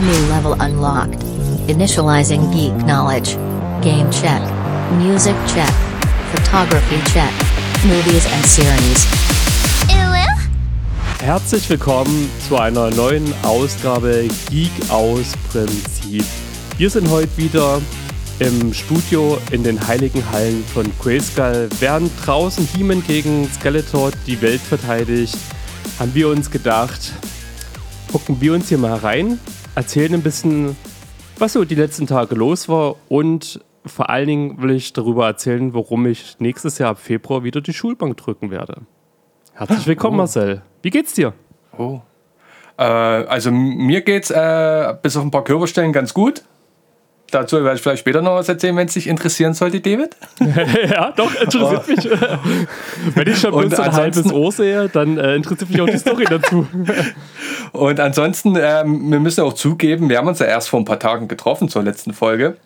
New level unlocked. Initializing geek knowledge. Game check. Music check. Photography check. Movies and series. Herzlich willkommen zu einer neuen Ausgabe Geek aus Prinzip. Wir sind heute wieder im Studio in den heiligen Hallen von Grayskull. Während draußen He-Man gegen Skeletor die Welt verteidigt, haben wir uns gedacht, gucken wir uns hier mal rein, erzählen ein bisschen, was so die letzten Tage los war und vor allen Dingen will ich darüber erzählen, warum ich nächstes Jahr ab Februar wieder die Schulbank drücken werde. Herzlich willkommen, oh. Marcel. Wie geht's dir? Oh. Äh, also mir geht's äh, bis auf ein paar Körperstellen ganz gut. Dazu werde ich vielleicht später noch was erzählen, wenn es dich interessieren sollte, David. ja, doch, interessiert oh. mich. wenn ich schon bloß ein halbes Ohr sehe, dann äh, interessiert mich auch die Story dazu. Und ansonsten, ähm, wir müssen auch zugeben, wir haben uns ja erst vor ein paar Tagen getroffen zur letzten Folge.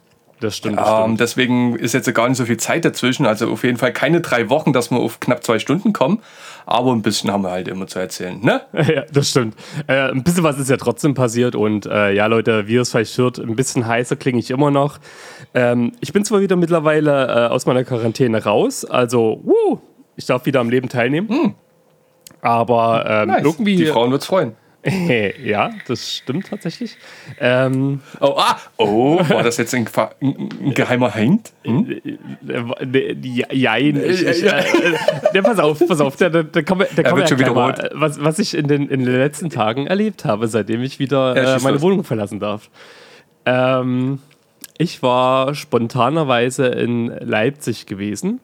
Das stimmt. Das stimmt. Ähm, deswegen ist jetzt gar nicht so viel Zeit dazwischen. Also auf jeden Fall keine drei Wochen, dass wir auf knapp zwei Stunden kommen. Aber ein bisschen haben wir halt immer zu erzählen, ne? Ja, das stimmt. Äh, ein bisschen was ist ja trotzdem passiert. Und äh, ja, Leute, wie ihr es vielleicht hört, ein bisschen heißer klinge ich immer noch. Ähm, ich bin zwar wieder mittlerweile äh, aus meiner Quarantäne raus. Also, wuh, ich darf wieder am Leben teilnehmen. Hm. Aber ähm, nice. irgendwie. Die Frauen wird es freuen. ja, das stimmt tatsächlich. Ähm, oh, ah, oh, war das jetzt ein, ein geheimer Hint? Hm? Jein. Ich, ich, äh, äh, pass auf, pass auf, da, da, da kommen wir, da ja mal, was, was ich in den, in den letzten Tagen erlebt habe, seitdem ich wieder ja, äh, meine los. Wohnung verlassen darf. Ähm, ich war spontanerweise in Leipzig gewesen.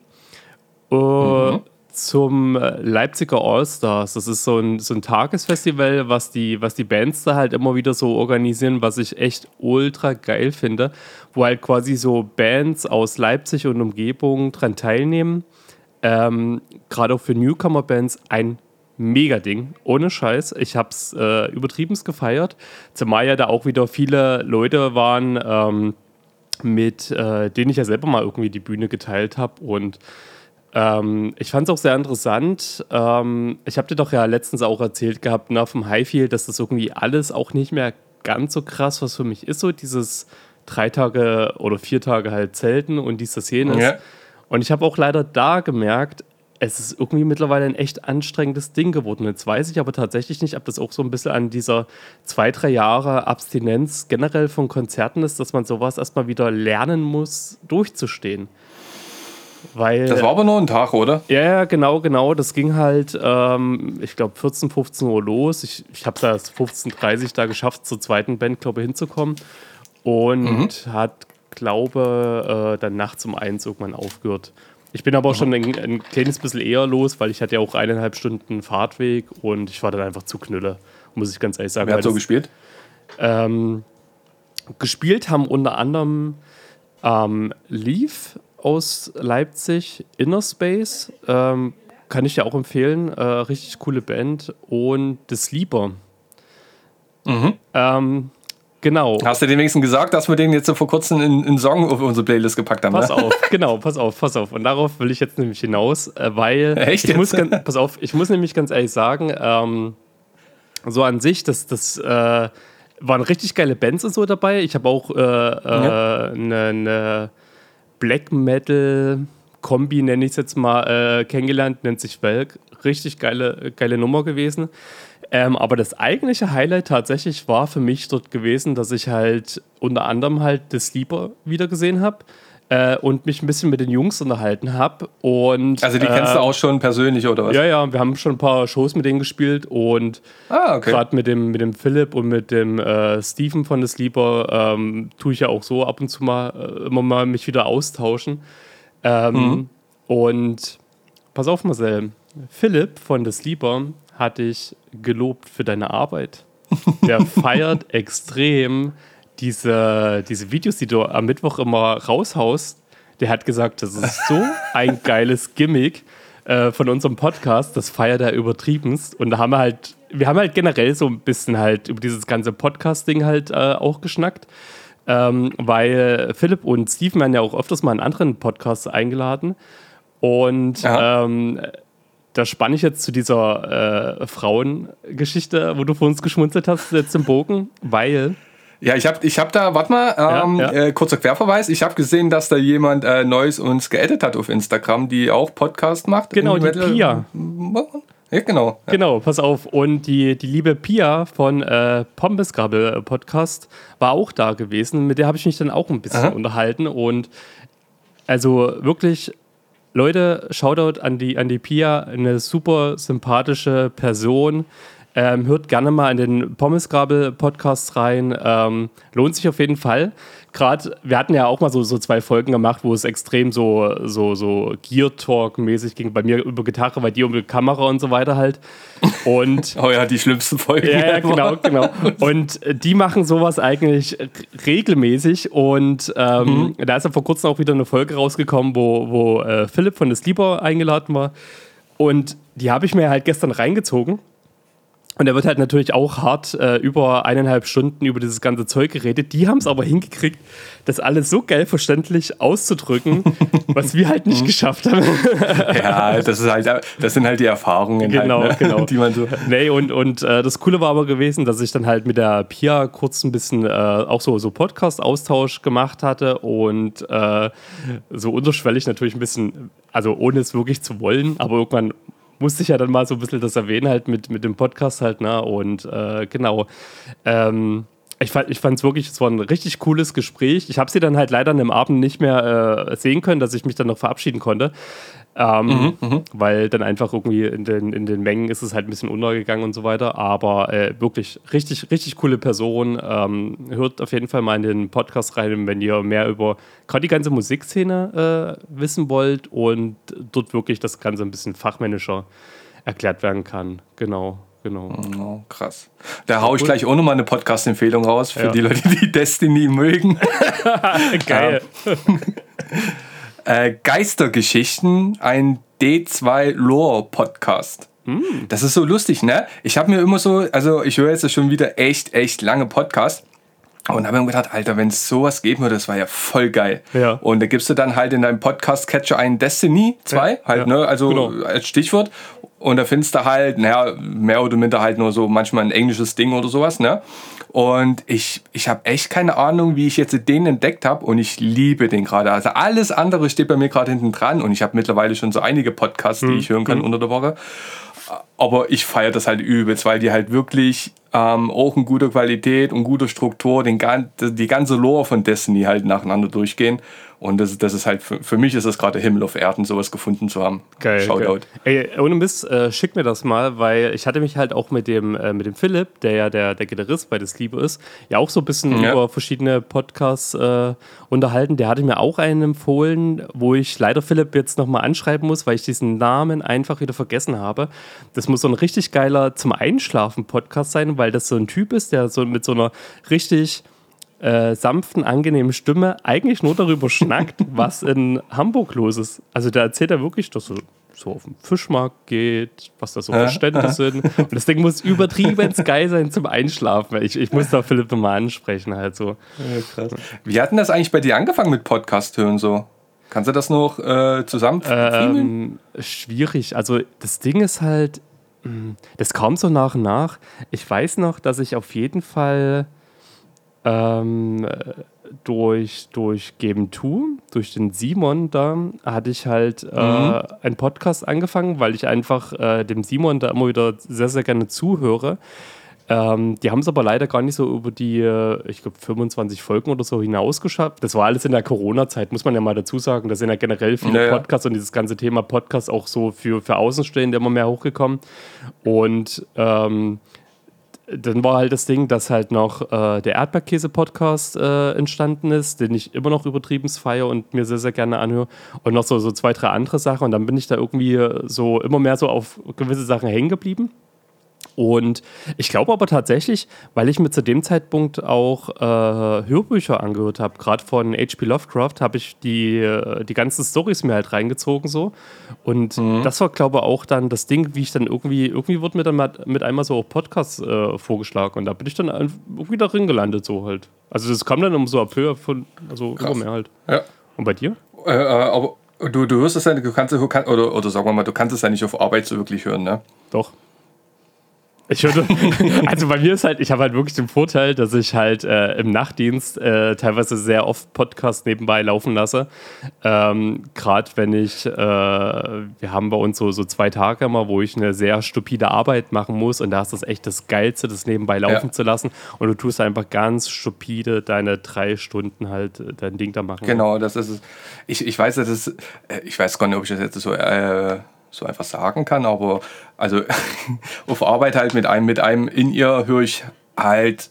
Uh, mhm zum äh, Leipziger All-Stars. Das ist so ein, so ein Tagesfestival, was die, was die Bands da halt immer wieder so organisieren, was ich echt ultra geil finde, wo halt quasi so Bands aus Leipzig und Umgebung dran teilnehmen. Ähm, Gerade auch für Newcomer-Bands ein Mega-Ding, ohne Scheiß. Ich hab's äh, übertriebenst gefeiert. Zumal ja da auch wieder viele Leute waren, ähm, mit äh, denen ich ja selber mal irgendwie die Bühne geteilt habe und ähm, ich fand es auch sehr interessant. Ähm, ich habe dir doch ja letztens auch erzählt gehabt, ne, vom Highfield, dass das irgendwie alles auch nicht mehr ganz so krass, was für mich ist, so dieses drei Tage oder vier Tage halt Zelten und dies, das, jenes. Ja. Und ich habe auch leider da gemerkt, es ist irgendwie mittlerweile ein echt anstrengendes Ding geworden. Jetzt weiß ich aber tatsächlich nicht, ob das auch so ein bisschen an dieser zwei, drei Jahre Abstinenz generell von Konzerten ist, dass man sowas erstmal wieder lernen muss, durchzustehen. Weil, das war aber nur ein Tag, oder? Ja, ja, genau, genau. Das ging halt, ähm, ich glaube, 14, 15 Uhr los. Ich, ich habe es 15.30 Uhr da geschafft, zur zweiten Band, glaube ich, hinzukommen. Und mhm. hat, glaube äh, dann nachts um eins irgendwann aufgehört. Ich bin aber auch mhm. schon ein, ein, kleines bisschen eher los, weil ich hatte ja auch eineinhalb Stunden Fahrtweg und ich war dann einfach zu knülle, muss ich ganz ehrlich sagen. Wer hat so gespielt? Ähm, gespielt haben unter anderem ähm, Leaf aus Leipzig, Inner Space. Ähm, kann ich dir auch empfehlen. Äh, richtig coole Band. Und The Sleeper. Mhm. Ähm, genau. Hast du den wenigsten gesagt, dass wir den jetzt so vor kurzem in, in Song auf unsere Playlist gepackt haben? Pass ne? auf, genau, pass auf, pass auf. Und darauf will ich jetzt nämlich hinaus, äh, weil. Echt? Ich muss, ganz, pass auf, ich muss nämlich ganz ehrlich sagen, ähm, so an sich, das, das äh, waren richtig geile Bands und so dabei. Ich habe auch eine äh, ja. Äh, ne, ne Black Metal Kombi, nenne ich es jetzt mal, äh, kennengelernt, nennt sich Welk. Richtig geile, geile Nummer gewesen. Ähm, aber das eigentliche Highlight tatsächlich war für mich dort gewesen, dass ich halt unter anderem halt das Sleeper wieder gesehen habe äh, und mich ein bisschen mit den Jungs unterhalten habe. also die kennst äh, du auch schon persönlich oder was? Ja, ja, wir haben schon ein paar Shows mit denen gespielt und ah, okay. gerade mit dem, mit dem Philipp und mit dem äh, Steven von The Sleeper ähm, tue ich ja auch so ab und zu mal äh, immer mal mich wieder austauschen. Ähm, mhm. Und pass auf, Marcel, Philipp von The Sleeper hat dich gelobt für deine Arbeit. Der feiert extrem diese, diese Videos, die du am Mittwoch immer raushaust, der hat gesagt, das ist so ein geiles Gimmick äh, von unserem Podcast, das feiert er übertriebenst. Und da haben wir halt, wir haben halt generell so ein bisschen halt über dieses ganze Podcast-Ding halt äh, auch geschnackt. Ähm, weil Philipp und Steven werden ja auch öfters mal in anderen Podcasts eingeladen. Und ähm, da spanne ich jetzt zu dieser äh, Frauengeschichte, wo du vor uns geschmunzelt hast, jetzt im Bogen, weil Ja, ich habe ich hab da, warte mal, ähm, ja, ja. Äh, kurzer Querverweis. Ich habe gesehen, dass da jemand äh, Neues uns geedit hat auf Instagram, die auch Podcast macht. Genau, die Metal. Pia. Ja, genau. Ja. Genau, pass auf. Und die, die liebe Pia von äh, Pombesgrabbel Podcast war auch da gewesen. Mit der habe ich mich dann auch ein bisschen Aha. unterhalten. Und also wirklich, Leute, Shoutout an die, an die Pia, eine super sympathische Person. Ähm, hört gerne mal in den Pommesgrabel-Podcast rein. Ähm, lohnt sich auf jeden Fall. Gerade, wir hatten ja auch mal so, so zwei Folgen gemacht, wo es extrem so, so, so Gear-Talk-mäßig ging. Bei mir über Gitarre, bei dir um die Kamera und so weiter halt. Und oh ja, die schlimmsten Folgen. Ja, ja genau, genau. Und die machen sowas eigentlich regelmäßig. Und ähm, mhm. da ist ja vor kurzem auch wieder eine Folge rausgekommen, wo, wo äh, Philipp von des Lieber eingeladen war. Und die habe ich mir halt gestern reingezogen. Und er wird halt natürlich auch hart äh, über eineinhalb Stunden über dieses ganze Zeug geredet. Die haben es aber hingekriegt, das alles so geil verständlich auszudrücken, was wir halt nicht geschafft haben. ja, das, ist halt, das sind halt die Erfahrungen, genau, halt, ne? genau. die man so. Nee, und, und äh, das Coole war aber gewesen, dass ich dann halt mit der Pia kurz ein bisschen äh, auch so, so Podcast-Austausch gemacht hatte und äh, so unterschwellig natürlich ein bisschen, also ohne es wirklich zu wollen, aber irgendwann musste ich ja dann mal so ein bisschen das erwähnen, halt mit, mit dem Podcast halt, ne? Und äh, genau. Ähm, ich fand es ich wirklich, es war ein richtig cooles Gespräch. Ich habe sie dann halt leider an dem Abend nicht mehr äh, sehen können, dass ich mich dann noch verabschieden konnte. Ähm, mhm, mhm, weil dann einfach irgendwie in den, in den Mengen ist es halt ein bisschen untergegangen und so weiter. Aber äh, wirklich richtig, richtig coole Person. Ähm, hört auf jeden Fall mal in den Podcast rein, wenn ihr mehr über gerade die ganze Musikszene äh, wissen wollt und dort wirklich das Ganze ein bisschen fachmännischer erklärt werden kann. Genau. Genau. Oh, krass. Da haue ich gleich auch nochmal eine Podcast-Empfehlung raus für ja. die Leute, die Destiny mögen. Geil. Äh, Geistergeschichten, ein D2 Lore Podcast. Mm. Das ist so lustig, ne? Ich habe mir immer so, also ich höre jetzt schon wieder echt, echt lange Podcasts. Und habe mir gedacht, Alter, wenn es sowas geben würde, das war ja voll geil. Ja. Und da gibst du dann halt in deinem Podcast-Catcher einen Destiny 2, ja, halt, ja. ne, also genau. als Stichwort. Und da findest du halt, naja, mehr oder minder halt nur so manchmal ein englisches Ding oder sowas, ne? Und ich, ich habe echt keine Ahnung, wie ich jetzt den entdeckt habe und ich liebe den gerade. Also alles andere steht bei mir gerade hinten dran und ich habe mittlerweile schon so einige Podcasts, die mhm. ich hören kann mhm. unter der Woche. Aber ich feiere das halt übelst, weil die halt wirklich ähm, auch in guter Qualität und guter Struktur den, die ganze Lore von Destiny halt nacheinander durchgehen. Und das, das ist halt, für, für mich ist das gerade Himmel auf Erden, sowas gefunden zu haben. Geil. Shoutout. Geil. Ey, ohne Mist, äh, schick mir das mal, weil ich hatte mich halt auch mit dem, äh, mit dem Philipp, der ja der, der Gitarrist bei Das Liebe ist, ja auch so ein bisschen ja. über verschiedene Podcasts äh, unterhalten. Der hatte mir auch einen empfohlen, wo ich leider Philipp jetzt nochmal anschreiben muss, weil ich diesen Namen einfach wieder vergessen habe. Das muss so ein richtig geiler zum Einschlafen Podcast sein, weil das so ein Typ ist, der so mit so einer richtig äh, sanften, angenehmen Stimme eigentlich nur darüber schnackt, was in Hamburg los ist. Also da erzählt er wirklich, dass er so auf den Fischmarkt geht, was da so für Stände sind. Und das Ding muss übertrieben geil sein zum Einschlafen. Ich, ich muss da Philipp nochmal ansprechen halt so. Ja. Wie hat denn das eigentlich bei dir angefangen mit Podcast hören so? Kannst du das noch äh, zusammen? Ähm, schwierig. Also das Ding ist halt, hm, das kam so nach und nach. Ich weiß noch, dass ich auf jeden Fall ähm, durch, durch Geben Tu, durch den Simon da, hatte ich halt äh, mhm. einen Podcast angefangen, weil ich einfach äh, dem Simon da immer wieder sehr, sehr gerne zuhöre. Ähm, die haben es aber leider gar nicht so über die, äh, ich glaube, 25 Folgen oder so hinausgeschafft. Das war alles in der Corona-Zeit, muss man ja mal dazu sagen. Da sind ja generell viele naja. Podcasts und dieses ganze Thema Podcast auch so für, für Außenstehende immer mehr hochgekommen. Und ähm, dann war halt das Ding, dass halt noch äh, der Erdbeerkäse-Podcast äh, entstanden ist, den ich immer noch übertrieben feiere und mir sehr, sehr gerne anhöre. Und noch so, so zwei, drei andere Sachen. Und dann bin ich da irgendwie so immer mehr so auf gewisse Sachen hängen geblieben. Und ich glaube aber tatsächlich, weil ich mir zu dem Zeitpunkt auch äh, Hörbücher angehört habe, gerade von H.P. Lovecraft, habe ich die, äh, die ganzen Stories mir halt reingezogen so. Und mhm. das war, glaube ich, auch dann das Ding, wie ich dann irgendwie, irgendwie wurde mir dann mal mit einmal so auch Podcasts äh, vorgeschlagen und da bin ich dann irgendwie drin gelandet so halt. Also das kam dann um so ab Höhe von, also Krass. immer mehr halt. Ja. Und bei dir? Äh, äh aber du, du hörst es ja, du kannst, oder, oder sagen wir mal, du kannst es ja nicht auf Arbeit so wirklich hören, ne? Doch. Ich würde, also bei mir ist halt, ich habe halt wirklich den Vorteil, dass ich halt äh, im Nachtdienst äh, teilweise sehr oft Podcasts nebenbei laufen lasse. Ähm, Gerade wenn ich, äh, wir haben bei uns so, so zwei Tage immer, wo ich eine sehr stupide Arbeit machen muss und da ist das echt das Geilste, das nebenbei laufen ja. zu lassen und du tust einfach ganz stupide deine drei Stunden halt äh, dein Ding da machen. Genau, das ist es. Ich, ich weiß, das ist, äh, ich weiß gar nicht, ob ich das jetzt so äh, so einfach sagen kann, aber also auf Arbeit halt mit einem, mit einem in ihr höre ich halt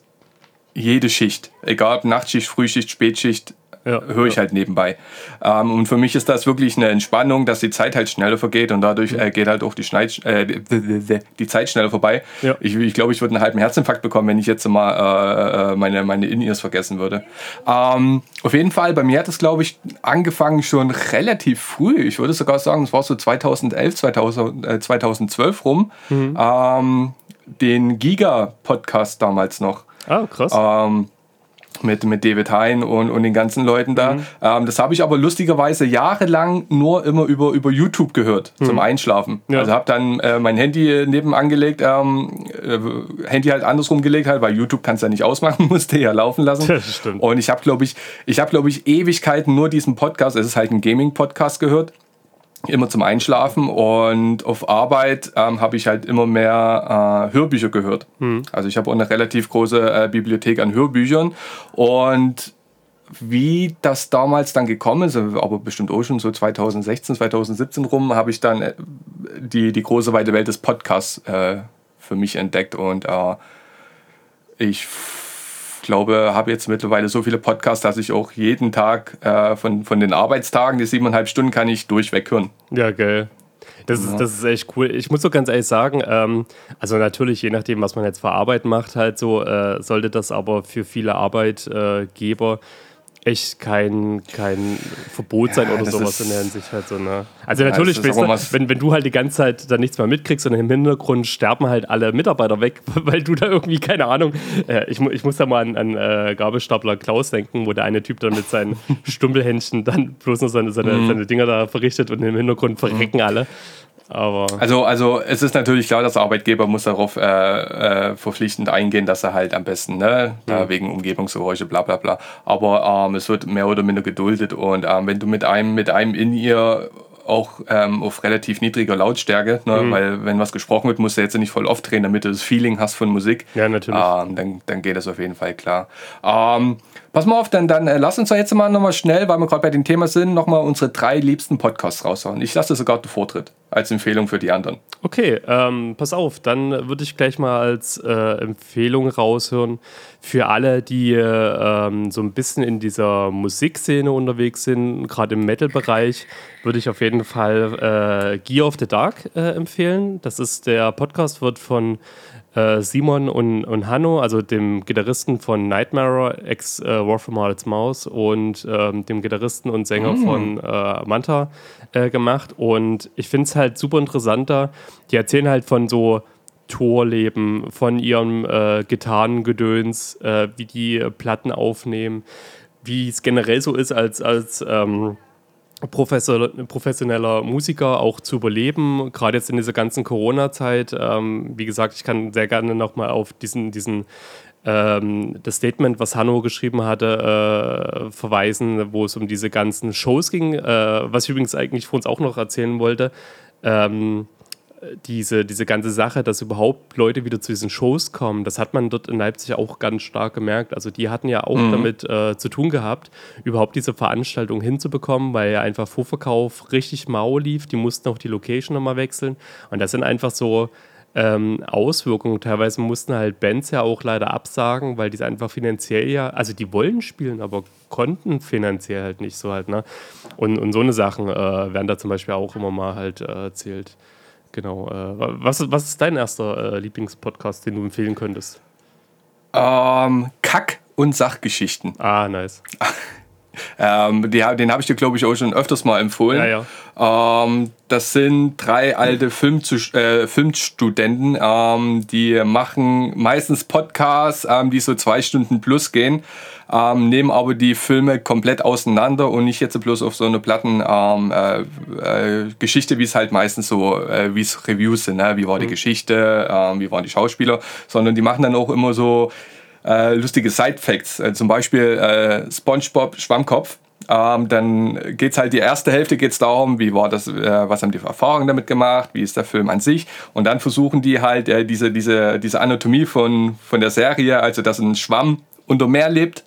jede Schicht, egal ob Nachtschicht, Frühschicht, Spätschicht, ja, höre ich ja. halt nebenbei. Ähm, und für mich ist das wirklich eine Entspannung, dass die Zeit halt schneller vergeht und dadurch äh, geht halt auch die, Schneid, äh, die Zeit schneller vorbei. Ja. Ich glaube, ich, glaub, ich würde einen halben Herzinfarkt bekommen, wenn ich jetzt mal äh, äh meine, meine In-Ears vergessen würde. Ähm, auf jeden Fall, bei mir hat es, glaube ich, angefangen schon relativ früh. Ich würde sogar sagen, es war so 2011, 2000, äh, 2012 rum. Mhm. Ähm, den Giga-Podcast damals noch. Ah, krass. Ähm, mit, mit David Hein und, und den ganzen Leuten da. Mhm. Ähm, das habe ich aber lustigerweise jahrelang nur immer über, über YouTube gehört mhm. zum Einschlafen. Ja. Also habe dann äh, mein Handy neben angelegt, ähm, äh, Handy halt andersrum gelegt, halt, weil YouTube kannst ja nicht ausmachen, musste ja laufen lassen. Das stimmt. Und ich habe, glaube ich, ich habe, glaube ich, Ewigkeiten nur diesen Podcast, es ist halt ein Gaming-Podcast gehört immer zum Einschlafen und auf Arbeit ähm, habe ich halt immer mehr äh, Hörbücher gehört. Mhm. Also ich habe auch eine relativ große äh, Bibliothek an Hörbüchern und wie das damals dann gekommen ist, aber bestimmt auch schon so 2016, 2017 rum, habe ich dann äh, die, die große weite Welt des Podcasts äh, für mich entdeckt und äh, ich glaube, habe jetzt mittlerweile so viele Podcasts, dass ich auch jeden Tag äh, von, von den Arbeitstagen, die siebeneinhalb Stunden, kann ich durchweg hören. Ja, geil. Das, ja. ist, das ist echt cool. Ich muss so ganz ehrlich sagen, ähm, also natürlich, je nachdem, was man jetzt für Arbeit macht, halt so, äh, sollte das aber für viele Arbeitgeber echt kein, kein Verbot sein ja, oder sowas in der Hinsicht halt so, ne? Also ja, natürlich, weißt wenn, wenn du halt die ganze Zeit dann nichts mehr mitkriegst und im Hintergrund sterben halt alle Mitarbeiter weg, weil du da irgendwie, keine Ahnung, äh, ich, ich muss da mal an, an äh, Gabelstapler Klaus denken, wo der eine Typ dann mit seinen Stumpelhändchen dann bloß noch seine, seine, mhm. seine Dinger da verrichtet und im Hintergrund verrecken mhm. alle. Aber also, also es ist natürlich klar, dass der Arbeitgeber muss darauf äh, äh, verpflichtend eingehen, dass er halt am besten, ne, mhm. wegen Umgebungsgeräusche, bla bla bla. Aber ähm, es wird mehr oder minder geduldet und ähm, wenn du mit einem, mit einem in ihr auch ähm, auf relativ niedriger Lautstärke, ne? Mhm. weil wenn was gesprochen wird, musst du jetzt nicht voll oft drehen, damit du das Feeling hast von Musik. Ja, natürlich. Ähm, dann, dann geht das auf jeden Fall klar. Ähm, pass mal auf, dann, dann äh, lass uns doch jetzt mal nochmal schnell, weil wir gerade bei dem Thema sind, nochmal unsere drei liebsten Podcasts raushauen. Ich lasse sogar den Vortritt als Empfehlung für die anderen. Okay, ähm, pass auf, dann würde ich gleich mal als äh, Empfehlung raushören für alle, die äh, so ein bisschen in dieser Musikszene unterwegs sind, gerade im Metal-Bereich, würde ich auf jeden Fall äh, Gear of the Dark äh, empfehlen. Das ist der Podcast, wird von äh, Simon und, und Hanno, also dem Gitarristen von Nightmare, ex äh, War from Harlots Maus und ähm, dem Gitarristen und Sänger mm. von äh, Manta äh, gemacht. Und ich finde es halt super interessanter. Die erzählen halt von so Torleben, von ihrem äh, Gitarrengedöns, wie die Platten aufnehmen, wie es generell so ist als, als ähm, professioneller Musiker auch zu überleben, gerade jetzt in dieser ganzen Corona-Zeit. Ähm, wie gesagt, ich kann sehr gerne nochmal auf diesen, diesen ähm, das Statement, was Hanno geschrieben hatte, äh, verweisen, wo es um diese ganzen Shows ging, äh, was ich übrigens eigentlich vor uns auch noch erzählen wollte. Ähm, diese, diese ganze Sache, dass überhaupt Leute wieder zu diesen Shows kommen, das hat man dort in Leipzig auch ganz stark gemerkt. Also die hatten ja auch mhm. damit äh, zu tun gehabt, überhaupt diese Veranstaltung hinzubekommen, weil ja einfach Vorverkauf richtig mau lief. Die mussten auch die Location nochmal wechseln. Und das sind einfach so ähm, Auswirkungen. Teilweise mussten halt Bands ja auch leider absagen, weil die einfach finanziell ja, also die wollen spielen, aber konnten finanziell halt nicht so halt. Ne? Und, und so eine Sachen äh, werden da zum Beispiel auch immer mal halt äh, erzählt. Genau. Äh, was, was ist dein erster äh, Lieblingspodcast, den du empfehlen könntest? Ähm, Kack- und Sachgeschichten. Ah, nice. Ähm, die, den habe ich dir, glaube ich, auch schon öfters mal empfohlen. Ja, ja. Ähm, das sind drei alte Film äh, Filmstudenten, ähm, die machen meistens Podcasts, ähm, die so zwei Stunden plus gehen, ähm, nehmen aber die Filme komplett auseinander und nicht jetzt bloß auf so eine Plattengeschichte, ähm, äh, äh, wie es halt meistens so, äh, wie es Reviews sind, ne? wie war die mhm. Geschichte, wie waren die Schauspieler, sondern die machen dann auch immer so äh, lustige Side-Facts. Äh, zum Beispiel äh, SpongeBob Schwammkopf. Ähm, dann geht es halt die erste Hälfte geht's darum, wie war das, äh, was haben die Erfahrungen damit gemacht, wie ist der Film an sich. Und dann versuchen die halt äh, diese, diese, diese Anatomie von, von der Serie, also dass ein Schwamm unter Meer lebt,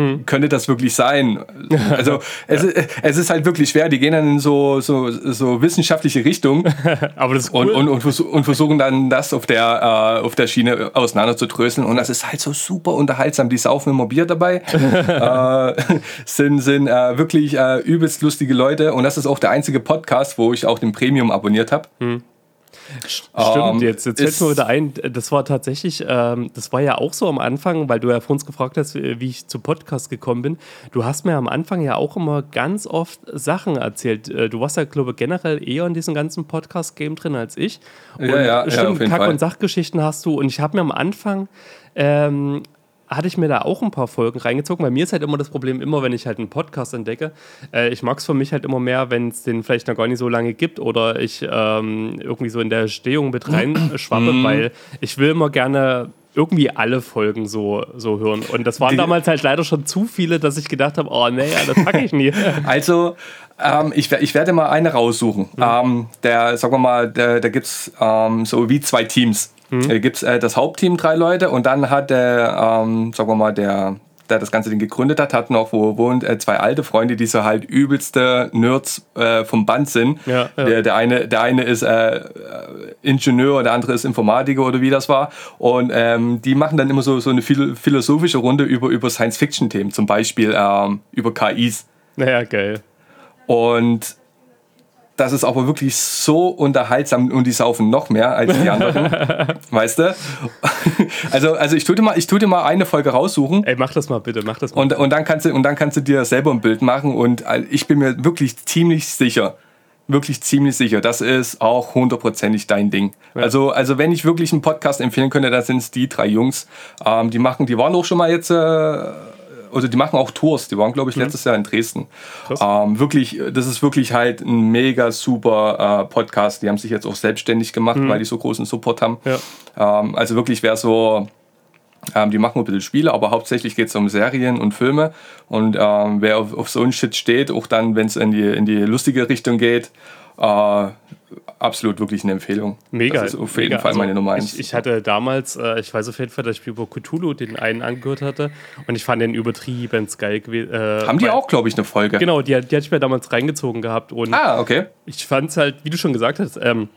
hm. könnte das wirklich sein? Also es, ja. es ist halt wirklich schwer. Die gehen dann in so, so, so wissenschaftliche Richtung Aber das cool. und, und, und, versuchen dann das auf der, äh, auf der Schiene auseinander zu dröseln. Und das ist halt so super unterhaltsam. Die saufen immer Bier dabei, äh, sind, sind äh, wirklich äh, übelst lustige Leute. Und das ist auch der einzige Podcast, wo ich auch den Premium abonniert habe. Hm. Stimmt, um, ähm, jetzt, jetzt fällt mir wieder ein, das war tatsächlich, ähm, das war ja auch so am Anfang, weil du ja vor uns gefragt hast, wie ich zu Podcast gekommen bin. Du hast mir am Anfang ja auch immer ganz oft Sachen erzählt. Äh, du warst ja, glaube ich, generell eher in diesem ganzen Podcast-Game drin als ich. Und ja, ja, stimmt, ja, Kack- und Sachgeschichten hast du. Und ich habe mir am Anfang ähm, hatte ich mir da auch ein paar Folgen reingezogen. Bei mir ist halt immer das Problem, immer wenn ich halt einen Podcast entdecke, äh, ich mag es für mich halt immer mehr, wenn es den vielleicht noch gar nicht so lange gibt oder ich ähm, irgendwie so in der Stehung mit reinschwappe, mhm. weil ich will immer gerne irgendwie alle Folgen so, so hören. Und das waren Die, damals halt leider schon zu viele, dass ich gedacht habe, oh nee, das packe ich nie. Also, ähm, ich, ich werde mal eine raussuchen. Mhm. Ähm, der, sagen wir mal, da gibt es ähm, so wie zwei Teams. Mhm. Da gibt es äh, das Hauptteam, drei Leute, und dann hat der, ähm, sagen wir mal, der, der das ganze Ding gegründet hat, hat noch, wo er wohnt, äh, zwei alte Freunde, die so halt übelste Nerds äh, vom Band sind. Ja, ja. Der, der, eine, der eine ist äh, Ingenieur, der andere ist Informatiker oder wie das war. Und ähm, die machen dann immer so, so eine philosophische Runde über, über Science-Fiction-Themen, zum Beispiel ähm, über KIs. Naja, geil. Und das ist aber wirklich so unterhaltsam und die saufen noch mehr als die anderen. weißt du? Also, also ich tue dir mal, ich tue dir mal eine Folge raussuchen. Ey, mach das mal bitte, mach das mal. Und, und, dann kannst du, und dann kannst du dir selber ein Bild machen und äh, ich bin mir wirklich ziemlich sicher, wirklich ziemlich sicher, das ist auch hundertprozentig dein Ding. Ja. Also, also wenn ich wirklich einen Podcast empfehlen könnte, dann sind es die drei Jungs. Ähm, die machen, die waren auch schon mal jetzt äh, also die machen auch Tours. Die waren, glaube ich, mhm. letztes mhm. Jahr in Dresden. Ähm, wirklich, das ist wirklich halt ein mega super äh, Podcast. Die haben sich jetzt auch selbstständig gemacht, mhm. weil die so großen Support haben. Ja. Ähm, also wirklich, wer so ähm, die machen ein bisschen Spiele, aber hauptsächlich geht es um Serien und Filme. Und ähm, wer auf, auf, so einen Shit steht, auch dann, wenn es in die, in die lustige Richtung geht, äh, absolut wirklich eine Empfehlung. Mega. Das ist auf jeden mega. Fall meine also Nummer eins. Ich, ich, hatte damals, äh, ich weiß auf jeden Fall, dass ich über Cthulhu den einen angehört hatte und ich fand den übertrieben geil gewesen. Äh, Haben die auch, glaube ich, eine Folge? Genau, die, die hatte ich mir damals reingezogen gehabt. Und ah, okay. Ich fand es halt, wie du schon gesagt hast, ähm,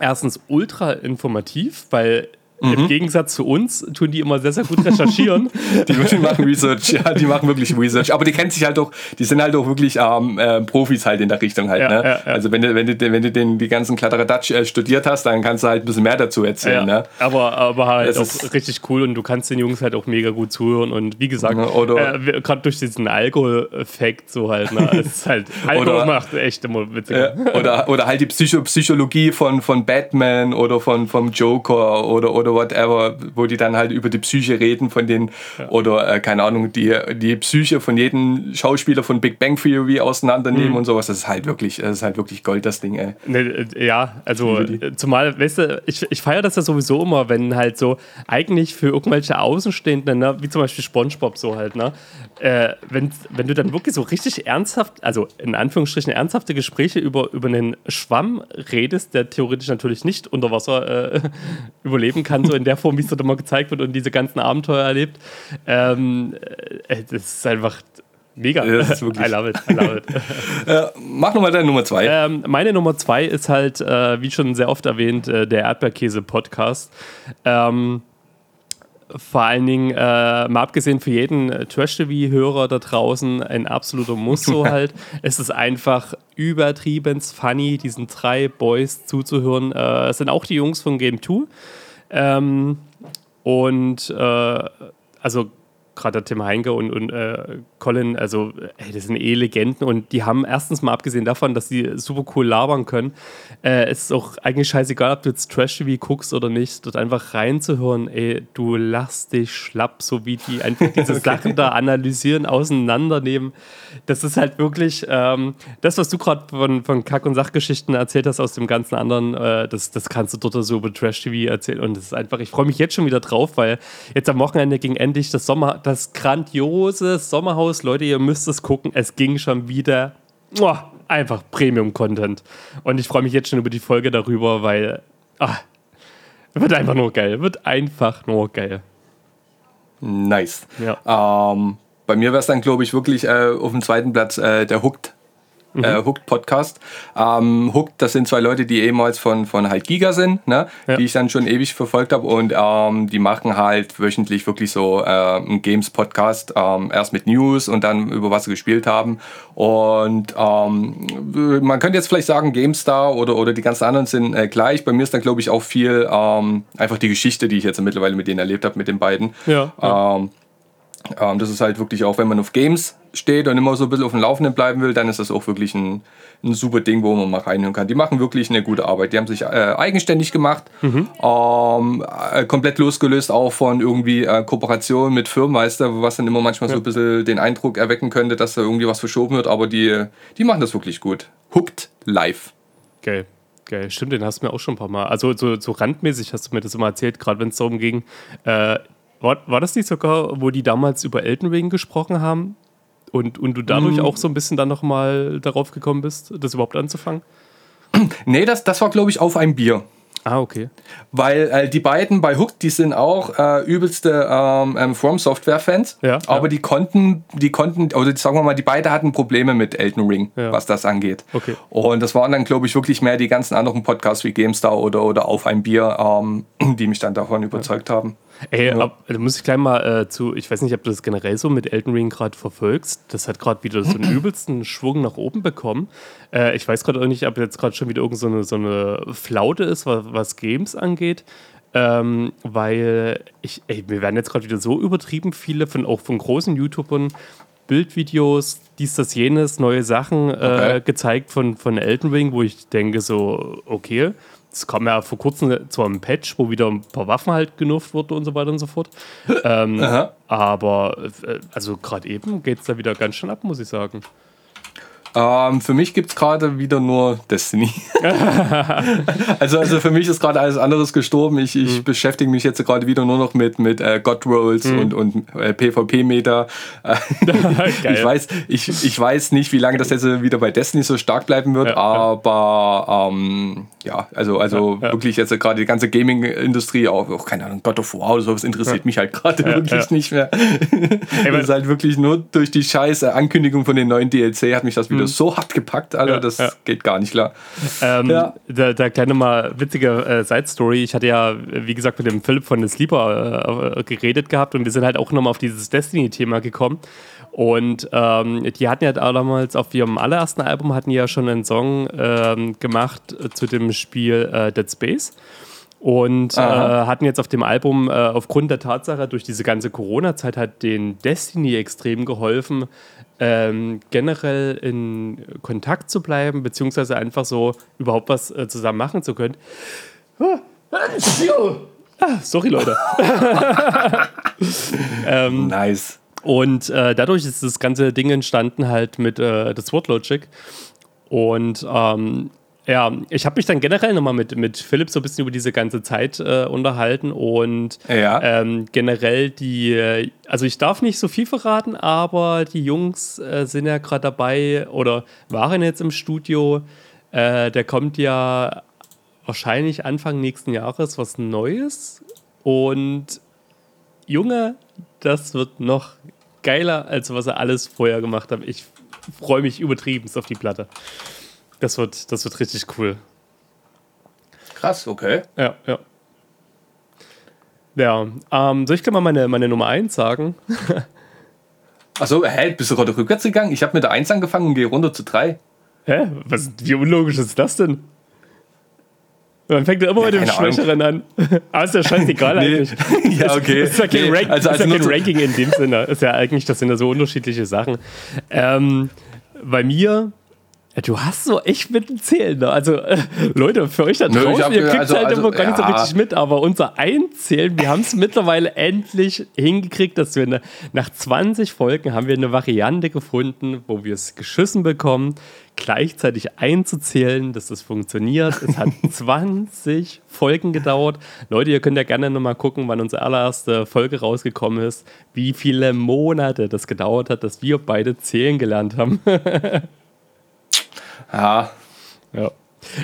erstens ultra informativ, weil Mhm. Im Gegensatz zu uns tun die immer sehr, sehr gut recherchieren. die machen Research, ja, die machen wirklich Research. Aber die kennen sich halt auch, die sind halt auch wirklich ähm, äh, Profis halt in der Richtung halt. Ja, ne? ja, ja. Also wenn du, wenn du, wenn du den, die ganzen Kladderadatsch äh, studiert hast, dann kannst du halt ein bisschen mehr dazu erzählen. Ne? Aber, aber halt das auch richtig cool und du kannst den Jungs halt auch mega gut zuhören. Und wie gesagt, äh, gerade durch diesen Alkohol-Effekt so halt, ne? es ist halt, Alkohol oder, macht echt immer witzig. oder, oder halt die Psycho Psychologie von, von Batman oder von, vom Joker oder, oder whatever, wo die dann halt über die Psyche reden von den, ja. oder äh, keine Ahnung, die, die Psyche von jedem Schauspieler von Big Bang Theory auseinandernehmen mhm. und sowas. Das ist halt wirklich, das ist halt wirklich Gold, das Ding, ey. Ne, äh, ja, also äh, zumal, weißt du, ich, ich feiere das ja sowieso immer, wenn halt so eigentlich für irgendwelche Außenstehenden, ne, wie zum Beispiel Spongebob so halt, ne, äh, wenn, wenn du dann wirklich so richtig ernsthaft, also in Anführungsstrichen ernsthafte Gespräche über, über einen Schwamm redest, der theoretisch natürlich nicht unter Wasser äh, überleben kann, so in der Form, wie es dort immer gezeigt wird und diese ganzen Abenteuer erlebt. Ähm, äh, das ist einfach mega. Ja, I love it. I love it. äh, mach nochmal deine Nummer zwei. Ähm, meine Nummer zwei ist halt, äh, wie schon sehr oft erwähnt, äh, der Erdbeerkäse-Podcast. Ähm, vor allen Dingen, äh, mal abgesehen für jeden Trash-TV-Hörer da draußen, ein absoluter Muss so halt. es ist einfach übertrieben funny, diesen drei Boys zuzuhören. Äh, es sind auch die Jungs von Game 2. Ähm, und äh, also gerade Tim Heinke und, und äh, Colin, also ey, das sind eh Legenden und die haben erstens mal abgesehen davon, dass sie super cool labern können, äh, es ist auch eigentlich scheißegal, ob du jetzt Trash-TV guckst oder nicht, dort einfach reinzuhören, ey, du lachst dich schlapp, so wie die einfach diese okay. Sachen da analysieren, auseinandernehmen. Das ist halt wirklich ähm, das, was du gerade von, von Kack- und Sachgeschichten erzählt hast aus dem ganzen anderen, äh, das, das kannst du dort so über Trash-TV erzählen und das ist einfach, ich freue mich jetzt schon wieder drauf, weil jetzt am Wochenende ging endlich das Sommer das grandiose Sommerhaus. Leute, ihr müsst es gucken. Es ging schon wieder. Oh, einfach Premium-Content. Und ich freue mich jetzt schon über die Folge darüber, weil. Ah, wird einfach nur geil. Wird einfach nur geil. Nice. Ja. Ähm, bei mir wäre es dann, glaube ich, wirklich äh, auf dem zweiten Platz äh, der Hooked mhm. äh, Hooked Podcast. Ähm, Hooked, das sind zwei Leute, die ehemals von, von halt Giga sind, ne? Ja. die ich dann schon ewig verfolgt habe und ähm, die machen halt wöchentlich wirklich so äh, einen Games-Podcast, ähm, erst mit News und dann über was sie gespielt haben. Und ähm, man könnte jetzt vielleicht sagen, GameStar oder, oder die ganzen anderen sind äh, gleich. Bei mir ist dann, glaube ich, auch viel ähm, einfach die Geschichte, die ich jetzt mittlerweile mit denen erlebt habe, mit den beiden. Ja, ja. Ähm, ähm, das ist halt wirklich auch, wenn man auf Games steht und immer so ein bisschen auf dem Laufenden bleiben will, dann ist das auch wirklich ein, ein super Ding, wo man mal reinhören kann. Die machen wirklich eine gute Arbeit. Die haben sich äh, eigenständig gemacht, mhm. ähm, äh, komplett losgelöst auch von irgendwie äh, Kooperationen mit Firmen, weißt du, was dann immer manchmal ja. so ein bisschen den Eindruck erwecken könnte, dass da irgendwie was verschoben wird, aber die, die machen das wirklich gut. Hooked live. Geil. Geil, stimmt, den hast du mir auch schon ein paar Mal. Also so, so randmäßig hast du mir das immer erzählt, gerade wenn es darum ging, äh, war, war das nicht sogar, wo die damals über Elden Ring gesprochen haben? Und, und du dadurch mm. auch so ein bisschen dann nochmal darauf gekommen bist, das überhaupt anzufangen? Nee, das, das war, glaube ich, auf ein Bier. Ah, okay. Weil äh, die beiden bei Hook, die sind auch äh, übelste ähm, ähm From Software Fans, ja, aber ja. die konnten, die konnten, oder sagen wir mal, die beiden hatten Probleme mit Elden Ring, ja. was das angeht. Okay. Und das waren dann, glaube ich, wirklich mehr die ganzen anderen Podcasts wie GameStar oder, oder Auf ein Bier, ähm, die mich dann davon überzeugt haben. Ey, ja. ab, da muss ich gleich mal äh, zu, ich weiß nicht, ob du das generell so mit Elden Ring gerade verfolgst. Das hat gerade wieder so einen übelsten Schwung nach oben bekommen. Äh, ich weiß gerade auch nicht, ob jetzt gerade schon wieder irgend so eine, so eine Flaute ist, was, was Games angeht. Ähm, weil ich, ey, wir werden jetzt gerade wieder so übertrieben viele von auch von großen YouTubern Bildvideos, dies, das, jenes, neue Sachen äh, okay. gezeigt von, von Elden Ring, wo ich denke so, okay, es kam ja vor kurzem zwar ein Patch, wo wieder ein paar Waffen halt genufft wurden und so weiter und so fort. ähm, aber äh, also gerade eben geht es da wieder ganz schön ab, muss ich sagen. Ähm, für mich gibt es gerade wieder nur Destiny. also, also für mich ist gerade alles anderes gestorben. Ich, ich mhm. beschäftige mich jetzt gerade wieder nur noch mit, mit äh, God Rolls mhm. und, und äh, PvP-Meter. ich, weiß, ich, ich weiß nicht, wie lange das jetzt wieder bei Destiny so stark bleiben wird, ja, aber ähm, ja, also, also ja, ja. wirklich jetzt gerade die ganze Gaming-Industrie, auch, auch, keine Ahnung, God of War oder sowas interessiert mich halt gerade wirklich nicht mehr. das ist halt wirklich nur durch die scheiße Ankündigung von den neuen DLC hat mich das wieder mhm. so hart gepackt, Alter, ja, das ja. geht gar nicht klar. Ähm, ja. da, da kleine mal witzige äh, Side-Story. Ich hatte ja, wie gesagt, mit dem Philipp von The Sleeper äh, geredet gehabt und wir sind halt auch nochmal auf dieses Destiny-Thema gekommen. Und ähm, die hatten ja damals auf ihrem allerersten Album hatten ja schon einen Song ähm, gemacht zu dem Spiel äh, Dead Space und äh, hatten jetzt auf dem Album äh, aufgrund der Tatsache durch diese ganze Corona-Zeit hat den Destiny extrem geholfen, ähm, generell in Kontakt zu bleiben, beziehungsweise einfach so überhaupt was äh, zusammen machen zu können. Ah, sorry, Leute. ähm, nice. Und äh, dadurch ist das ganze Ding entstanden halt mit äh, das Word Logic. Und ähm, ja, ich habe mich dann generell nochmal mit, mit Philipp so ein bisschen über diese ganze Zeit äh, unterhalten und ja. ähm, generell die, also ich darf nicht so viel verraten, aber die Jungs äh, sind ja gerade dabei oder waren jetzt im Studio. Äh, der kommt ja wahrscheinlich Anfang nächsten Jahres was Neues und Junge, das wird noch geiler, als was er alles vorher gemacht hat. Ich freue mich übertrieben auf die Platte. Das wird, das wird richtig cool. Krass, okay. Ja, ja. Ja, ähm, soll ich gleich mal meine, meine Nummer 1 sagen? Achso, hä, bist du gerade rückwärts gegangen? Ich habe mit der 1 angefangen und gehe runter zu 3. Hä? Was, wie unlogisch ist das denn? Man fängt ja immer mit dem Schwächeren an. Aber ist ja scheißegal nee. eigentlich. ja, okay. Das ist ja kein, nee. Rank, also, also ist ja kein Ranking in dem Sinne. Ist ja eigentlich, das sind ja so unterschiedliche Sachen. Ähm, bei mir Du hast so echt mit dem Zählen. Ne? Also, äh, Leute, für euch da draußen, Nö, hab, ihr kriegt also, halt also, immer gar nicht so richtig mit, aber unser Einzählen, wir haben es mittlerweile endlich hingekriegt, dass wir eine, nach 20 Folgen haben wir eine Variante gefunden, wo wir es geschissen bekommen, gleichzeitig einzuzählen, dass das funktioniert. Es hat 20 Folgen gedauert. Leute, ihr könnt ja gerne nochmal gucken, wann unsere allererste Folge rausgekommen ist, wie viele Monate das gedauert hat, dass wir beide zählen gelernt haben. Ja. Ja.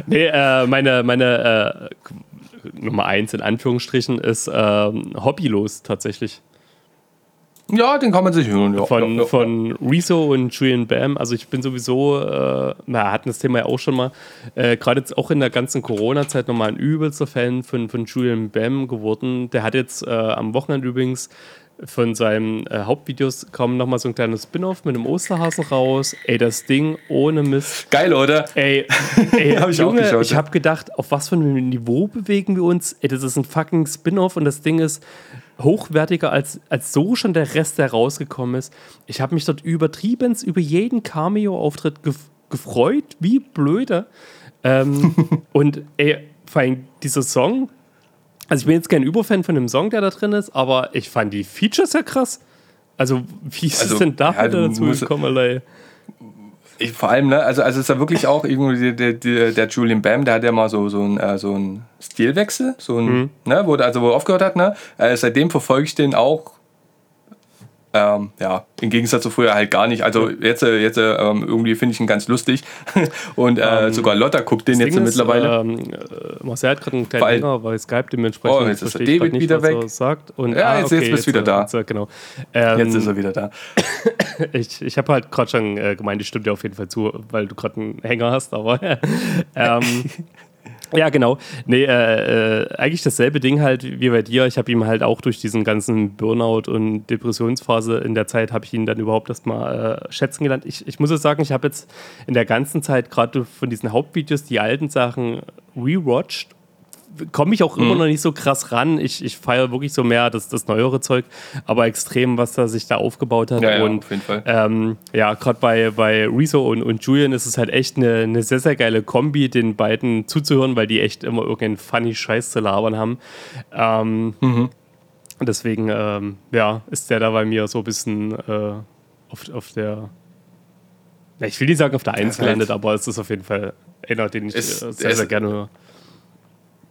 Nee, äh, meine, meine äh, Nummer eins in Anführungsstrichen ist äh, hobbylos tatsächlich. Ja, den kann man sich hören. Ja. Von, ja, ja. von Rezo und Julian Bam. Also ich bin sowieso, äh, wir hatten das Thema ja auch schon mal, äh, gerade jetzt auch in der ganzen Corona-Zeit nochmal ein übelster Fan von, von Julian Bam geworden. Der hat jetzt äh, am Wochenende übrigens von seinen äh, Hauptvideos kam nochmal so ein kleines Spin-off mit einem Osterhasen raus. Ey, das Ding ohne Mist. Geil, oder? Ey, ey hab ich Junge, auch ich habe gedacht, auf was für einem Niveau bewegen wir uns? Ey, das ist ein fucking Spin-off und das Ding ist hochwertiger als, als so schon der Rest, der rausgekommen ist. Ich habe mich dort übertrieben über jeden Cameo-Auftritt gef gefreut, wie blöde. Ähm, und ey, vor allem dieser Song, also ich bin jetzt kein Überfan von dem Song, der da drin ist, aber ich fand die Features ja krass. Also wie ist also, es denn da ja, dazu gekommen, allein? Ich, vor allem, ne, also, also ist ja wirklich auch irgendwie der, der, der Julian Bam, der hat ja mal so, so, ein, äh, so einen Stilwechsel, so ein, mhm. ne, wo, also wo er aufgehört hat, ne? Äh, seitdem verfolge ich den auch ähm, ja, im Gegensatz zu früher halt gar nicht. Also jetzt, äh, jetzt ähm, irgendwie finde ich ihn ganz lustig. Und äh, ähm, sogar Lotta guckt den jetzt ist, mittlerweile. Ähm, äh, Marcel hat gerade einen kleinen Hänger bei Skype, dementsprechend. Oh, jetzt ist David nicht, wieder weg. Sagt. Und, ja, ah, jetzt, okay, jetzt bist du wieder da. Jetzt, genau. jetzt ist er wieder da. ich ich habe halt gerade schon äh, gemeint, ich stimme dir auf jeden Fall zu, weil du gerade einen Hänger hast, aber ähm, ja, genau. Nee, äh, äh, eigentlich dasselbe Ding halt wie bei dir. Ich habe ihm halt auch durch diesen ganzen Burnout und Depressionsphase in der Zeit habe ich ihn dann überhaupt erstmal äh, schätzen gelernt. Ich, ich muss jetzt sagen, ich habe jetzt in der ganzen Zeit gerade von diesen Hauptvideos die alten Sachen rewatcht komme ich auch mhm. immer noch nicht so krass ran. Ich, ich feiere wirklich so mehr das, das neuere Zeug, aber extrem, was da sich da aufgebaut hat. Ja, ja und auf jeden Fall. Ähm, ja, gerade bei, bei Rezo und, und Julian ist es halt echt eine, eine sehr, sehr geile Kombi, den beiden zuzuhören, weil die echt immer irgendeinen funny Scheiß zu labern haben. Ähm, mhm. Deswegen, ähm, ja, ist der da bei mir so ein bisschen äh, auf, auf der ich will nicht sagen auf der Eins gelandet, aber es ist auf jeden Fall einer, den ich äh, sehr, sehr gerne höre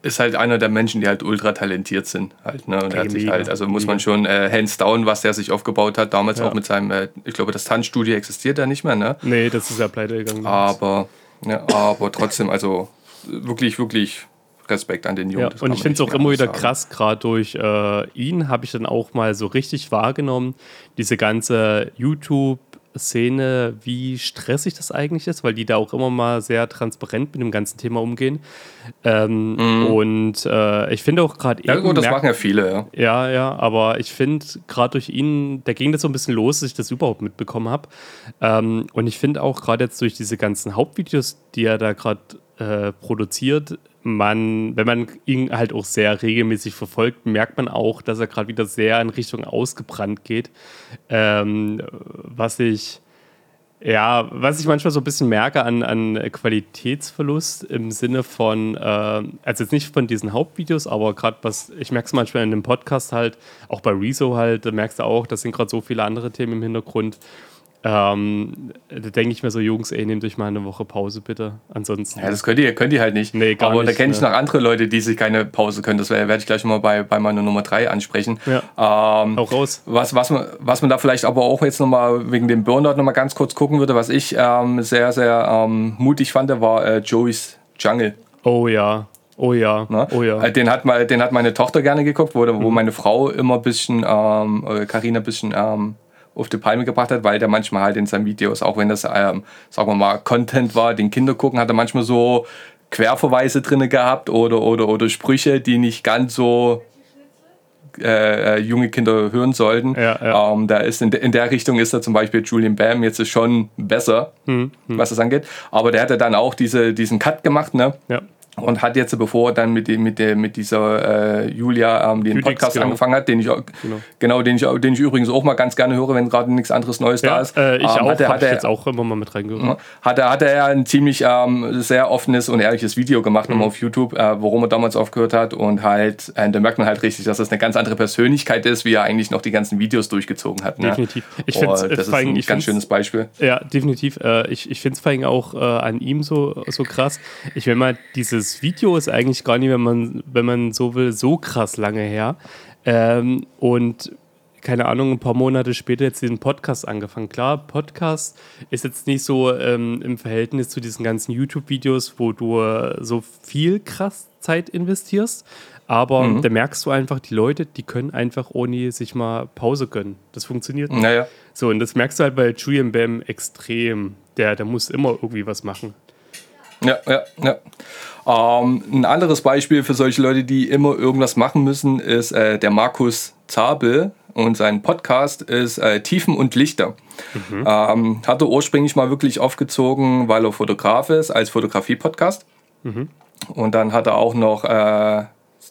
ist halt einer der Menschen, die halt ultra talentiert sind. Halt, ne? Und er hat sich halt, also muss man schon äh, hands down, was der sich aufgebaut hat, damals ja. auch mit seinem, äh, ich glaube, das Tanzstudio existiert ja nicht mehr, ne? Nee, das ist ja pleite gegangen. Aber, ja, aber trotzdem, also wirklich, wirklich Respekt an den Jungen. Ja, und ich finde es auch immer wieder sagen. krass, gerade durch äh, ihn habe ich dann auch mal so richtig wahrgenommen, diese ganze YouTube- Szene, wie stressig das eigentlich ist, weil die da auch immer mal sehr transparent mit dem ganzen Thema umgehen. Ähm, mm. Und äh, ich finde auch gerade. Ja, gut, das machen ja viele, ja. Ja, ja, aber ich finde gerade durch ihn, da ging das so ein bisschen los, dass ich das überhaupt mitbekommen habe. Ähm, und ich finde auch gerade jetzt durch diese ganzen Hauptvideos, die er da gerade äh, produziert, man, wenn man ihn halt auch sehr regelmäßig verfolgt, merkt man auch, dass er gerade wieder sehr in Richtung ausgebrannt geht. Ähm, was ich ja, was ich manchmal so ein bisschen merke an, an Qualitätsverlust im Sinne von, äh, also jetzt nicht von diesen Hauptvideos, aber gerade was, ich merke es manchmal in dem Podcast halt, auch bei Rezo halt, da merkst du auch, das sind gerade so viele andere Themen im Hintergrund. Ähm, da denke ich mir so, Jungs, ey, nehmt euch mal eine Woche Pause bitte. Ansonsten. Ja, das könnt ihr, könnt ihr halt nicht. Nee, gar aber nicht, da kenne ich ja. noch andere Leute, die sich keine Pause können. Das werde ich gleich mal bei, bei meiner Nummer 3 ansprechen. Ja. Ähm, auch raus. Was, was, man, was man da vielleicht aber auch jetzt nochmal wegen dem Burnout nochmal ganz kurz gucken würde, was ich ähm, sehr, sehr ähm, mutig fand, war äh, Joey's Jungle. Oh ja. Oh ja, ne? oh ja. Äh, den hat, mal, den hat meine Tochter gerne geguckt, wo, mhm. wo meine Frau immer ein bisschen, ähm, Karina ein bisschen ähm, auf die Palme gebracht hat, weil der manchmal halt in seinen Videos, auch wenn das, ähm, sagen wir mal, Content war, den Kinder gucken, hat er manchmal so Querverweise drin gehabt oder, oder, oder Sprüche, die nicht ganz so äh, äh, junge Kinder hören sollten. Ja, ja. Ähm, da ist in, de, in, der Richtung ist da zum Beispiel Julian Bam jetzt schon besser, hm, hm. was das angeht. Aber der hatte dann auch diese, diesen Cut gemacht, ne? Ja. Und hat jetzt, bevor er dann mit, dem, mit, der, mit dieser äh, Julia ähm, den Podcast genau. angefangen hat, den ich, genau. genau. den, ich, den ich übrigens auch mal ganz gerne höre, wenn gerade nichts anderes Neues ja, da ist. Äh, ich ähm, auch, hat er, hat er, jetzt auch immer mal mit reingehört. Hat er, hat er ein ziemlich ähm, sehr offenes und ehrliches Video gemacht, mhm. auf YouTube, äh, worum er damals aufgehört hat und halt, äh, da merkt man halt richtig, dass das eine ganz andere Persönlichkeit ist, wie er eigentlich noch die ganzen Videos durchgezogen hat. Ne? Definitiv. Ich finde oh, das ist ein ganz schönes Beispiel. Ja, definitiv. Äh, ich ich finde es vor allem auch äh, an ihm so, so krass. Ich will mal dieses dieses Video ist eigentlich gar nicht, wenn man, wenn man so will, so krass lange her. Ähm, und keine Ahnung, ein paar Monate später jetzt diesen Podcast angefangen. Klar, Podcast ist jetzt nicht so ähm, im Verhältnis zu diesen ganzen YouTube-Videos, wo du äh, so viel krass Zeit investierst. Aber mhm. da merkst du einfach, die Leute, die können einfach ohne sich mal Pause gönnen. Das funktioniert nicht. Naja. So, und das merkst du halt bei Julian Bam extrem. Der, der muss immer irgendwie was machen. Ja, ja, ja. Ähm, ein anderes Beispiel für solche Leute, die immer irgendwas machen müssen, ist äh, der Markus Zabel und sein Podcast ist äh, Tiefen und Lichter. Mhm. Ähm, hat er ursprünglich mal wirklich aufgezogen, weil er Fotograf ist, als Fotografie-Podcast. Mhm. Und dann hat er auch noch äh,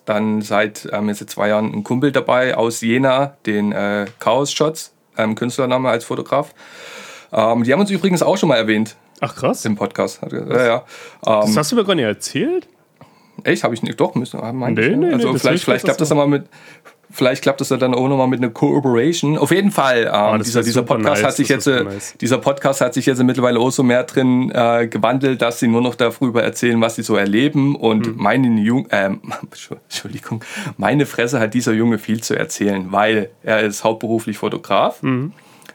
dann seit ähm, jetzt zwei Jahren einen Kumpel dabei aus Jena, den äh, Chaos Shots, ähm, Künstlername als Fotograf. Ähm, die haben uns übrigens auch schon mal erwähnt. Ach krass. Im Podcast. Ja, ja. das ähm, hast du mir gar nicht erzählt? Echt? Habe ich nicht? Doch, müssen wir. Nee, nee, also nee, vielleicht, vielleicht klappt das dann mal mit. Vielleicht klappt das dann auch nochmal mit einer Cooperation. Auf jeden Fall, ähm, oh, dieser, dieser Podcast nice, hat sich jetzt, äh, nice. dieser Podcast hat sich jetzt mittlerweile auch so mehr drin äh, gewandelt, dass sie nur noch darüber erzählen, was sie so erleben. Und mhm. meine Jung, äh, Entschuldigung, meine Fresse hat dieser Junge viel zu erzählen, weil er ist hauptberuflich Fotograf mhm.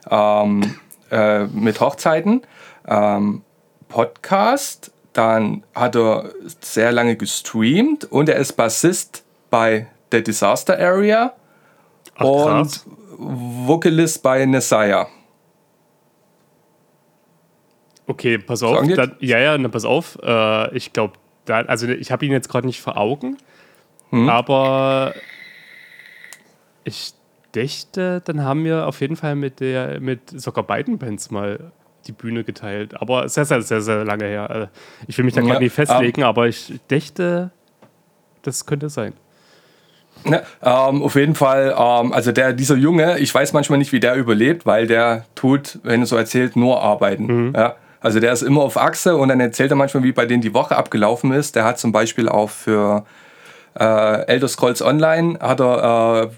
ähm, äh, mit Hochzeiten ähm, Podcast, dann hat er sehr lange gestreamt und er ist Bassist bei The Disaster Area Ach, und Vocalist bei Nesaya. Okay, pass auf. Dann, ja, ja, na, pass auf. Äh, ich glaube, also ich habe ihn jetzt gerade nicht vor Augen, hm. aber ich dächte, dann haben wir auf jeden Fall mit der, mit sogar beiden Bands mal die Bühne geteilt. Aber sehr, sehr, sehr, sehr lange her. Also, ich will mich da gerade ja, nicht festlegen, aber ich dächte, das könnte sein. Ja, ähm, auf jeden Fall, ähm, also der, dieser Junge, ich weiß manchmal nicht, wie der überlebt, weil der tut, wenn er so erzählt, nur arbeiten. Mhm. Ja? Also der ist immer auf Achse und dann erzählt er manchmal, wie bei denen die Woche abgelaufen ist. Der hat zum Beispiel auch für äh, Elder Scrolls Online hat er äh,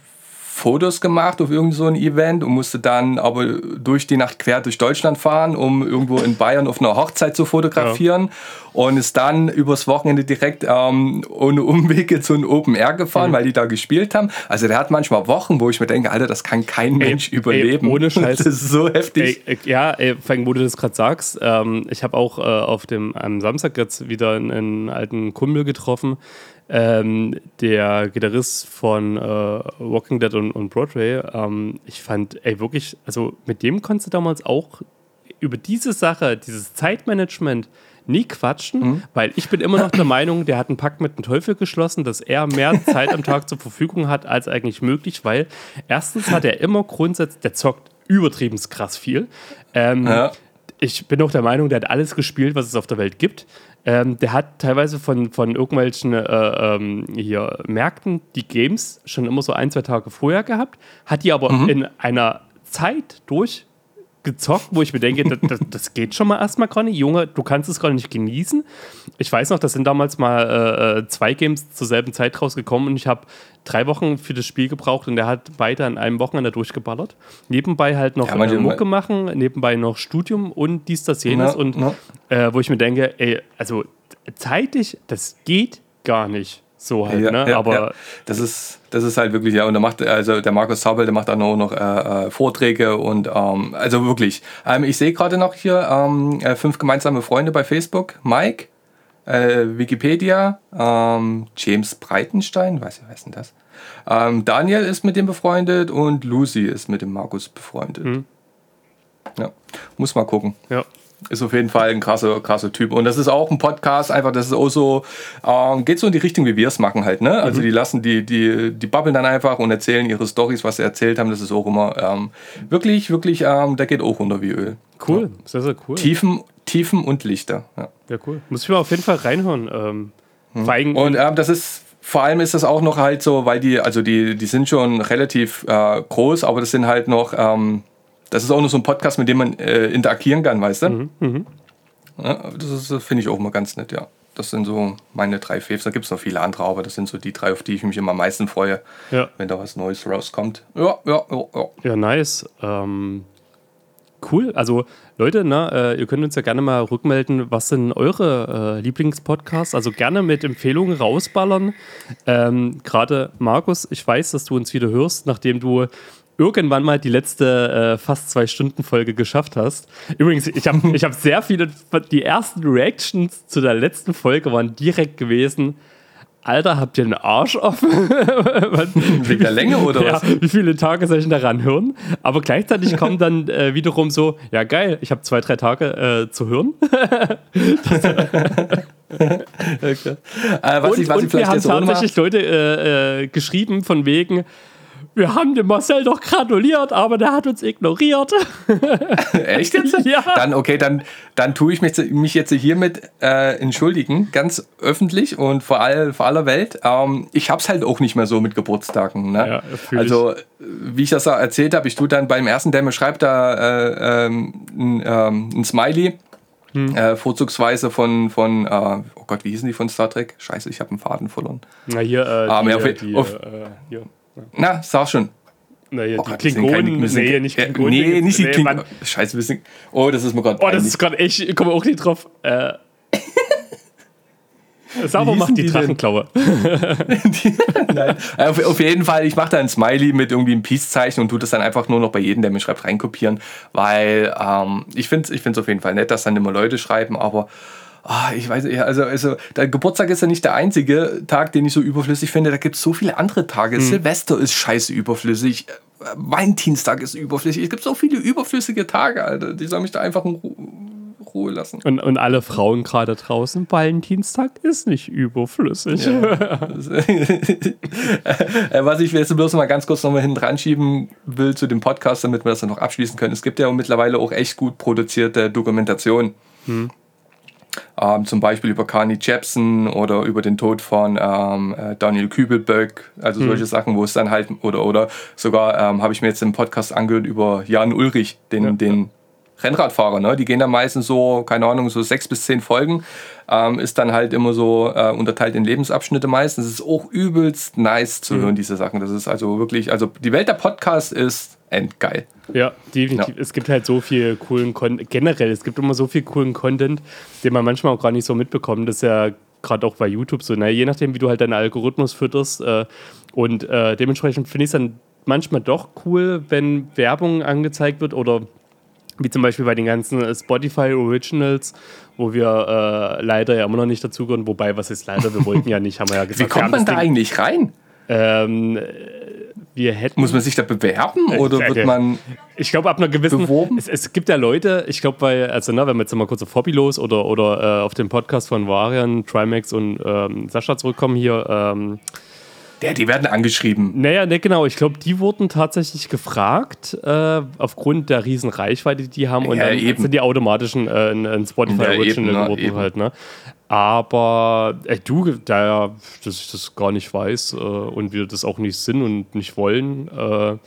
Fotos gemacht auf irgendein so Event und musste dann aber durch die Nacht quer durch Deutschland fahren, um irgendwo in Bayern auf einer Hochzeit zu fotografieren. Ja. Und ist dann übers Wochenende direkt ähm, ohne Umwege zu einem Open Air gefahren, mhm. weil die da gespielt haben. Also der hat manchmal Wochen, wo ich mir denke, Alter, das kann kein ey, Mensch überleben. Ey, ohne Scheiß. Das ist so heftig. Ey, ja, ey, wo du das gerade sagst, ähm, ich habe auch äh, auf dem am Samstag jetzt wieder einen, einen alten Kumpel getroffen, ähm, der Gitarrist von äh, Walking Dead und, und Broadway, ähm, ich fand, ey, wirklich, also mit dem konntest du damals auch über diese Sache, dieses Zeitmanagement, nie quatschen, mhm. weil ich bin immer noch der Meinung, der hat einen Pakt mit dem Teufel geschlossen, dass er mehr Zeit am Tag zur Verfügung hat als eigentlich möglich, weil erstens hat er immer grundsätzlich, der zockt übertrieben krass viel. Ähm, ja. Ich bin auch der Meinung, der hat alles gespielt, was es auf der Welt gibt. Ähm, der hat teilweise von, von irgendwelchen äh, ähm, hier Märkten die Games schon immer so ein, zwei Tage vorher gehabt, hat die aber mhm. in einer Zeit durch gezockt, wo ich mir denke, das, das, das geht schon mal erstmal gar nicht. Junge, du kannst es gerade nicht genießen. Ich weiß noch, das sind damals mal äh, äh, zwei Games zur selben Zeit rausgekommen und ich habe drei Wochen für das Spiel gebraucht und der hat weiter an einem Wochenende durchgeballert. Nebenbei halt noch ja, äh, Mucke machen, nebenbei noch Studium und dies, das, jenes. Ja, und ja. Äh, wo ich mir denke, ey, also zeitig, das geht gar nicht. So halt, ja, ne? Ja, Aber ja. das ist das ist halt wirklich ja und der macht also der Markus Zabel, der macht auch noch, äh, äh, Vorträge und ähm, also wirklich. Ähm, ich sehe gerade noch hier ähm, äh, fünf gemeinsame Freunde bei Facebook. Mike, äh, Wikipedia, ähm, James Breitenstein, weiß ich, wer ist denn das? Ähm, Daniel ist mit dem befreundet und Lucy ist mit dem Markus befreundet. Mhm. Ja, muss mal gucken. Ja ist auf jeden Fall ein krasser, krasser Typ. Und das ist auch ein Podcast, einfach, das ist auch so, ähm, geht so in die Richtung, wie wir es machen halt, ne? Also mhm. die lassen, die, die, die babbeln dann einfach und erzählen ihre Stories, was sie erzählt haben. Das ist auch immer ähm, wirklich, wirklich, ähm, der geht auch runter wie Öl. Cool, ja. sehr, sehr cool. Tiefen, Tiefen und Lichter. Ja, ja cool. Muss ich mal auf jeden Fall reinhören. Ähm, Mhm. Und äh, das ist vor allem ist das auch noch halt so, weil die, also die, die sind schon relativ äh, groß, aber das sind halt noch, ähm, das ist auch noch so ein Podcast, mit dem man äh, interagieren kann, weißt du? Mhm, mh. ja, das finde ich auch mal ganz nett, ja. Das sind so meine drei Faves. Da gibt es noch viele andere, aber das sind so die drei, auf die ich mich immer am meisten freue, ja. wenn da was Neues rauskommt. Ja, ja, ja. Ja, ja nice. Ähm, cool. Also Leute, ne, äh, ihr könnt uns ja gerne mal rückmelden, was sind eure äh, Lieblingspodcasts? Also gerne mit Empfehlungen rausballern. Ähm, Gerade Markus, ich weiß, dass du uns wieder hörst, nachdem du irgendwann mal die letzte äh, fast zwei Stunden Folge geschafft hast. Übrigens, ich habe ich hab sehr viele, die ersten Reactions zu der letzten Folge waren direkt gewesen. Alter, habt ihr einen Arsch offen? Wegen der Länge oder ja, was? Wie viele Tage soll ich denn daran hören? Aber gleichzeitig kommt dann äh, wiederum so, ja geil, ich habe zwei, drei Tage äh, zu hören. okay. äh, was und, ich, was und ich wir haben tatsächlich Leute äh, äh, geschrieben von wegen, wir haben dem Marcel doch gratuliert, aber der hat uns ignoriert. Echt jetzt? Ja. Dann, okay, dann, dann tue ich mich, mich jetzt hiermit äh, entschuldigen, ganz öffentlich und vor, all, vor aller Welt. Ähm, ich habe es halt auch nicht mehr so mit Geburtstagen. Ne? Ja, also, wie ich das erzählt habe, ich tue dann beim ersten, der mir schreibt, da äh, ähm, ein, ähm, ein Smiley. Hm. Äh, vorzugsweise von, von äh, oh Gott, wie hießen die von Star Trek? Scheiße, ich habe einen Faden verloren. Na hier, äh, ah, die, auf, die, auf, äh, hier. Na, sag schon. Naja, oh, die Klingonen, keine, nee, nicht Klingonen. Nee, nicht die Klingonen. Scheiße, wir sind, oh, das ist mir gerade Oh, das ist gerade echt, ich komme auch nicht drauf. Äh, Savo macht die, die Drachenklaue. Nein, auf, auf, jeden Fall, ich mache da ein Smiley mit irgendwie einem Peace-Zeichen und tue das dann einfach nur noch bei jedem, der mir schreibt, reinkopieren, weil ähm, ich finde es ich auf jeden Fall nett, dass dann immer Leute schreiben, aber oh, ich weiß nicht, also, also der Geburtstag ist ja nicht der einzige Tag, den ich so überflüssig finde. Da gibt es so viele andere Tage. Hm. Silvester ist scheiße überflüssig. Valentinstag ist überflüssig. Es gibt so viele überflüssige Tage, Alter. Die sollen mich da einfach in Ruhe lassen. Und, und alle Frauen gerade draußen, Valentinstag ist nicht überflüssig. Ja. Äh, was ich jetzt bloß mal ganz kurz nochmal hinten dran schieben will zu dem Podcast, damit wir das dann noch abschließen können. Es gibt ja mittlerweile auch echt gut produzierte Dokumentation. Hm. Ähm, zum Beispiel über Carney Jepsen oder über den Tod von ähm, äh, Daniel Kübelböck, also mhm. solche Sachen, wo es dann halt, oder, oder sogar ähm, habe ich mir jetzt im Podcast angehört über Jan Ulrich, den, ja, den. Rennradfahrer, ne? die gehen dann meistens so, keine Ahnung, so sechs bis zehn Folgen, ähm, ist dann halt immer so äh, unterteilt in Lebensabschnitte meistens. Es ist auch übelst nice zu mhm. hören, diese Sachen. Das ist also wirklich, also die Welt der Podcasts ist endgeil. Ja, definitiv. Ja. Es gibt halt so viel coolen Content. Generell, es gibt immer so viel coolen Content, den man manchmal auch gar nicht so mitbekommt. Das ist ja gerade auch bei YouTube so, ne? je nachdem, wie du halt deinen Algorithmus fütterst. Äh, und äh, dementsprechend finde ich es dann manchmal doch cool, wenn Werbung angezeigt wird oder wie zum Beispiel bei den ganzen Spotify Originals, wo wir äh, leider ja immer noch nicht dazugehören. Wobei, was ist leider, wir wollten ja nicht, haben wir ja gesagt. Wie kommt man da Ding, eigentlich rein? Ähm, wir hätten. Muss man sich da bewerben äh, oder wird man. Ich glaube, ab einer gewissen. Es, es, gibt ja Leute, ich glaube, bei, also, ne, wenn wir jetzt mal kurz auf Hobbylos oder, oder äh, auf den Podcast von Varian, Trimax und ähm, Sascha zurückkommen hier. Ähm, ja, die werden angeschrieben. Naja, ne, genau. Ich glaube, die wurden tatsächlich gefragt, äh, aufgrund der riesen Reichweite, die die haben. Und ja, dann eben. sind die automatischen äh, in, Spotify ja, Original geworden halt, ne? Aber äh, du, da dass ich das gar nicht weiß äh, und wir das auch nicht sind und nicht wollen, äh,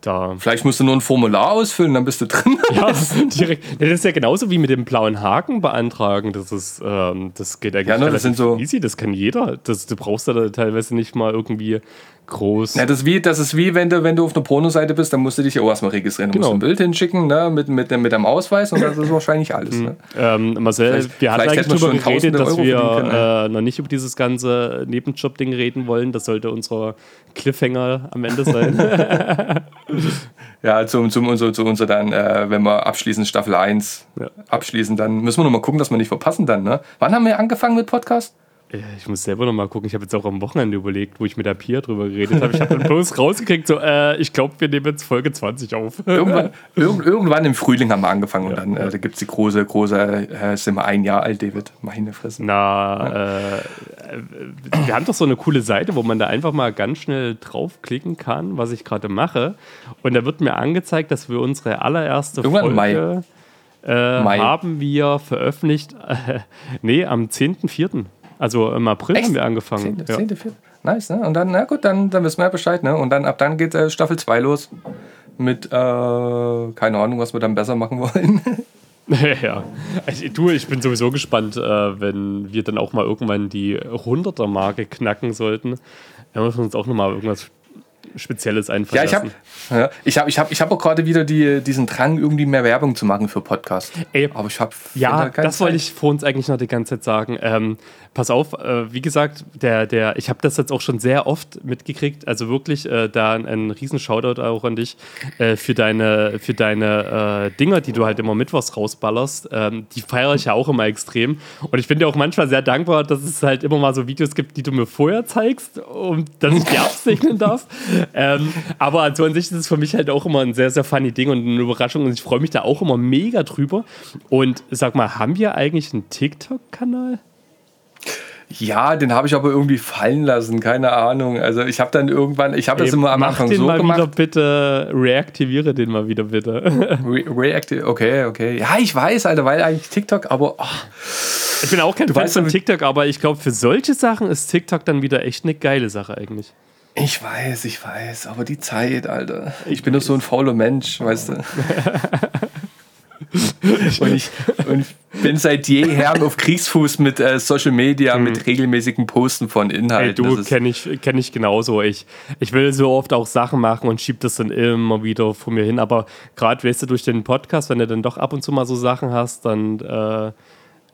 da. Vielleicht musst du nur ein Formular ausfüllen, dann bist du drin. ja, direkt. Das ist ja genauso wie mit dem blauen Haken beantragen. Das ist, ähm, das geht eigentlich ja, ne, das sind so easy, das kann jeder. Das, du brauchst da teilweise nicht mal irgendwie groß. Ja, das, ist wie, das ist wie, wenn du, wenn du auf einer Pornoseite bist, dann musst du dich ja auch erstmal registrieren. Du genau. musst ein Bild hinschicken ne, mit, mit, mit deinem Ausweis und das ist wahrscheinlich alles. Ne? Ähm, Marcel, vielleicht, wir hatten eigentlich darüber geredet, dass Euro wir können, äh, noch nicht über dieses ganze Nebenjob-Ding reden wollen. Das sollte unser Cliffhanger am Ende sein. ja, zum, zum, zu, zu unser dann, äh, wenn wir abschließen, Staffel 1 ja. abschließen, dann müssen wir noch mal gucken, dass wir nicht verpassen dann. Ne? Wann haben wir angefangen mit Podcast? Ich muss selber noch mal gucken. Ich habe jetzt auch am Wochenende überlegt, wo ich mit der Pia drüber geredet habe. Ich habe dann bloß rausgekriegt, so, äh, ich glaube, wir nehmen jetzt Folge 20 auf. Irgendwann, irg irgendwann im Frühling haben wir angefangen ja, und dann äh, da gibt es die große, große, äh, sind wir ein Jahr alt, David. Meine Fresse. Na, ja. äh, wir haben doch so eine coole Seite, wo man da einfach mal ganz schnell draufklicken kann, was ich gerade mache. Und da wird mir angezeigt, dass wir unsere allererste irgendwann Folge. Äh, haben wir veröffentlicht, äh, nee, am 10.04. Also im April Echt? haben wir angefangen. 10. Ja. 10. 4. Nice, ne? Und dann, na gut, dann, dann wissen wir ja Bescheid, ne? Und dann ab dann geht äh, Staffel 2 los mit, äh, keine Ahnung, was wir dann besser machen wollen. ja, also, du, ich bin sowieso gespannt, äh, wenn wir dann auch mal irgendwann die 100er-Marke knacken sollten. Da müssen wir uns auch nochmal irgendwas Spezielles einfallen ja, ich habe ja, ich hab, ich hab, ich hab auch gerade wieder die, diesen Drang, irgendwie mehr Werbung zu machen für Podcasts. Ey, Aber ich habe Ja, das wollte ich vor uns eigentlich noch die ganze Zeit sagen. Ähm, pass auf, äh, wie gesagt, der, der, ich habe das jetzt auch schon sehr oft mitgekriegt. Also wirklich äh, da ein, ein riesen Shoutout auch an dich äh, für deine, für deine äh, Dinger, die du halt immer mittwochs rausballerst. Ähm, die feiere ich ja auch immer extrem. Und ich bin dir auch manchmal sehr dankbar, dass es halt immer mal so Videos gibt, die du mir vorher zeigst, um dass ich die absegnen darf. Ähm, aber also an sich ist es für mich halt auch immer ein sehr, sehr funny Ding und eine Überraschung. Und ich freue mich da auch immer mega drüber. Und sag mal, haben wir eigentlich einen TikTok-Kanal? Ja, den habe ich aber irgendwie fallen lassen, keine Ahnung. Also ich habe dann irgendwann, ich habe das immer am Anfang so mal gemacht. Wieder bitte, reaktiviere den mal wieder bitte. Re reactive, okay, okay. Ja, ich weiß, Alter, weil eigentlich TikTok, aber oh. ich bin auch kein du Fan von TikTok, aber ich glaube, für solche Sachen ist TikTok dann wieder echt eine geile Sache eigentlich. Ich weiß, ich weiß, aber die Zeit, Alter. Ich bin doch so ein fauler Mensch, weißt du. und, ich, und bin seit jeher auf Kriegsfuß mit äh, Social Media, mhm. mit regelmäßigen Posten von Inhalten. Hey, du, kenne ich, kenn ich genauso. Ich, ich will so oft auch Sachen machen und schiebe das dann immer wieder vor mir hin. Aber gerade, weißt du, durch den Podcast, wenn du dann doch ab und zu mal so Sachen hast, dann... Äh,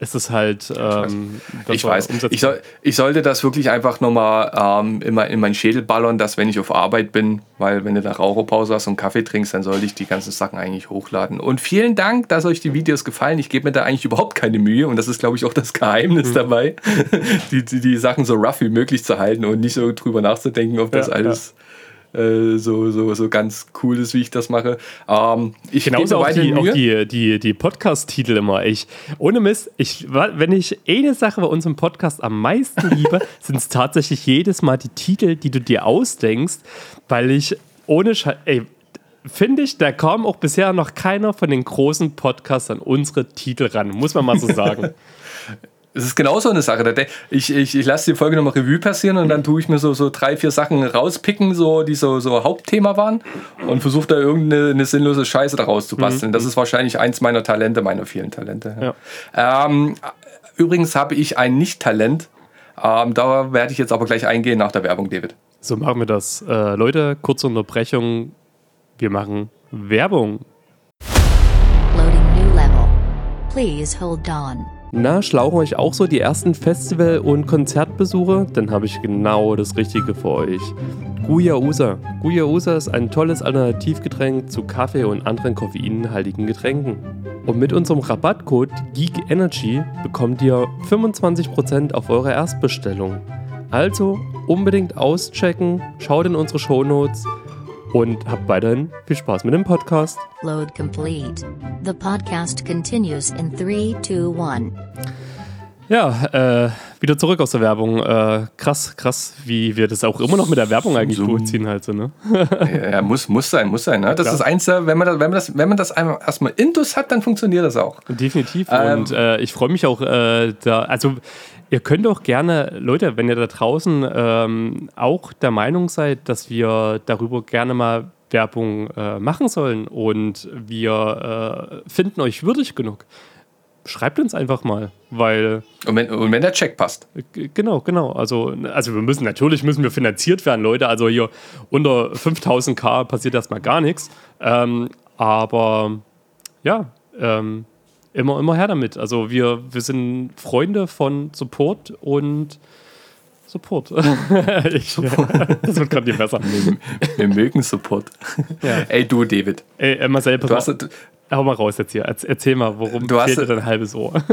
ist es halt. Ähm, ich weiß. Ich, soll, ich, sollte das wirklich einfach nochmal ähm, immer in meinen Schädel ballern, dass wenn ich auf Arbeit bin, weil wenn du da Raucherpause hast und Kaffee trinkst, dann sollte ich die ganzen Sachen eigentlich hochladen. Und vielen Dank, dass euch die Videos gefallen. Ich gebe mir da eigentlich überhaupt keine Mühe und das ist, glaube ich, auch das Geheimnis mhm. dabei, die, die, die, Sachen so rough wie möglich zu halten und nicht so drüber nachzudenken, ob das ja, alles. Ja äh, so, so, so ganz cool ist, wie ich das mache. Ähm, ich Genauso auch, die, auch die, die, die Podcast-Titel immer. Ich, ohne Mist, ich, wenn ich eine Sache bei unserem Podcast am meisten liebe, sind es tatsächlich jedes Mal die Titel, die du dir ausdenkst, weil ich ohne Scheiß, ey, finde ich, da kam auch bisher noch keiner von den großen Podcasts an unsere Titel ran, muss man mal so sagen. Es ist genau so eine Sache. Ich, ich, ich lasse die Folge nochmal Revue passieren und dann tue ich mir so, so drei, vier Sachen rauspicken, so, die so, so Hauptthema waren und versuche da irgendeine sinnlose Scheiße daraus zu basteln. Mhm. Das ist wahrscheinlich eins meiner Talente, meiner vielen Talente. Ja. Ähm, übrigens habe ich ein Nicht-Talent. Ähm, da werde ich jetzt aber gleich eingehen nach der Werbung, David. So machen wir das. Äh, Leute, kurze Unterbrechung. Wir machen Werbung. Loading new level. Please hold on. Na, schlauchen euch auch so die ersten Festival- und Konzertbesuche? Dann habe ich genau das Richtige für euch. Guyausa. Guyausa ist ein tolles Alternativgetränk zu Kaffee und anderen koffeinhaltigen Getränken. Und mit unserem Rabattcode Geek Energy bekommt ihr 25% auf eure Erstbestellung. Also unbedingt auschecken, schaut in unsere Shownotes und habt weiterhin viel Spaß mit dem Podcast. Load complete. The podcast continues in 3, 2, 1. Ja, äh, wieder zurück aus der Werbung. Äh, krass, krass, wie wir das auch immer noch mit der Werbung eigentlich so. durchziehen halt so, ne? ja, ja, muss, muss sein, muss sein. Ne? Das Klar. ist eins, wenn man das, wenn man das, wenn man das einmal erstmal intus hat, dann funktioniert das auch. Definitiv. Ähm, Und äh, ich freue mich auch äh, da, also Ihr könnt auch gerne, Leute, wenn ihr da draußen ähm, auch der Meinung seid, dass wir darüber gerne mal Werbung äh, machen sollen und wir äh, finden euch würdig genug, schreibt uns einfach mal, weil. Und wenn, und wenn der Check passt. Genau, genau. Also, also wir müssen, natürlich müssen wir finanziert werden, Leute. Also hier unter 5000k passiert erstmal gar nichts. Ähm, aber ja, ähm, immer, immer her damit. Also wir, wir sind Freunde von Support und Support. ich, das wird gerade nicht besser. Wir, wir mögen Support. Ja. Ey, du, David. Ey, Marcel, pass du hast, mal, hau mal raus jetzt hier. Erzähl mal, worum du fehlt dir dein halbes Ohr?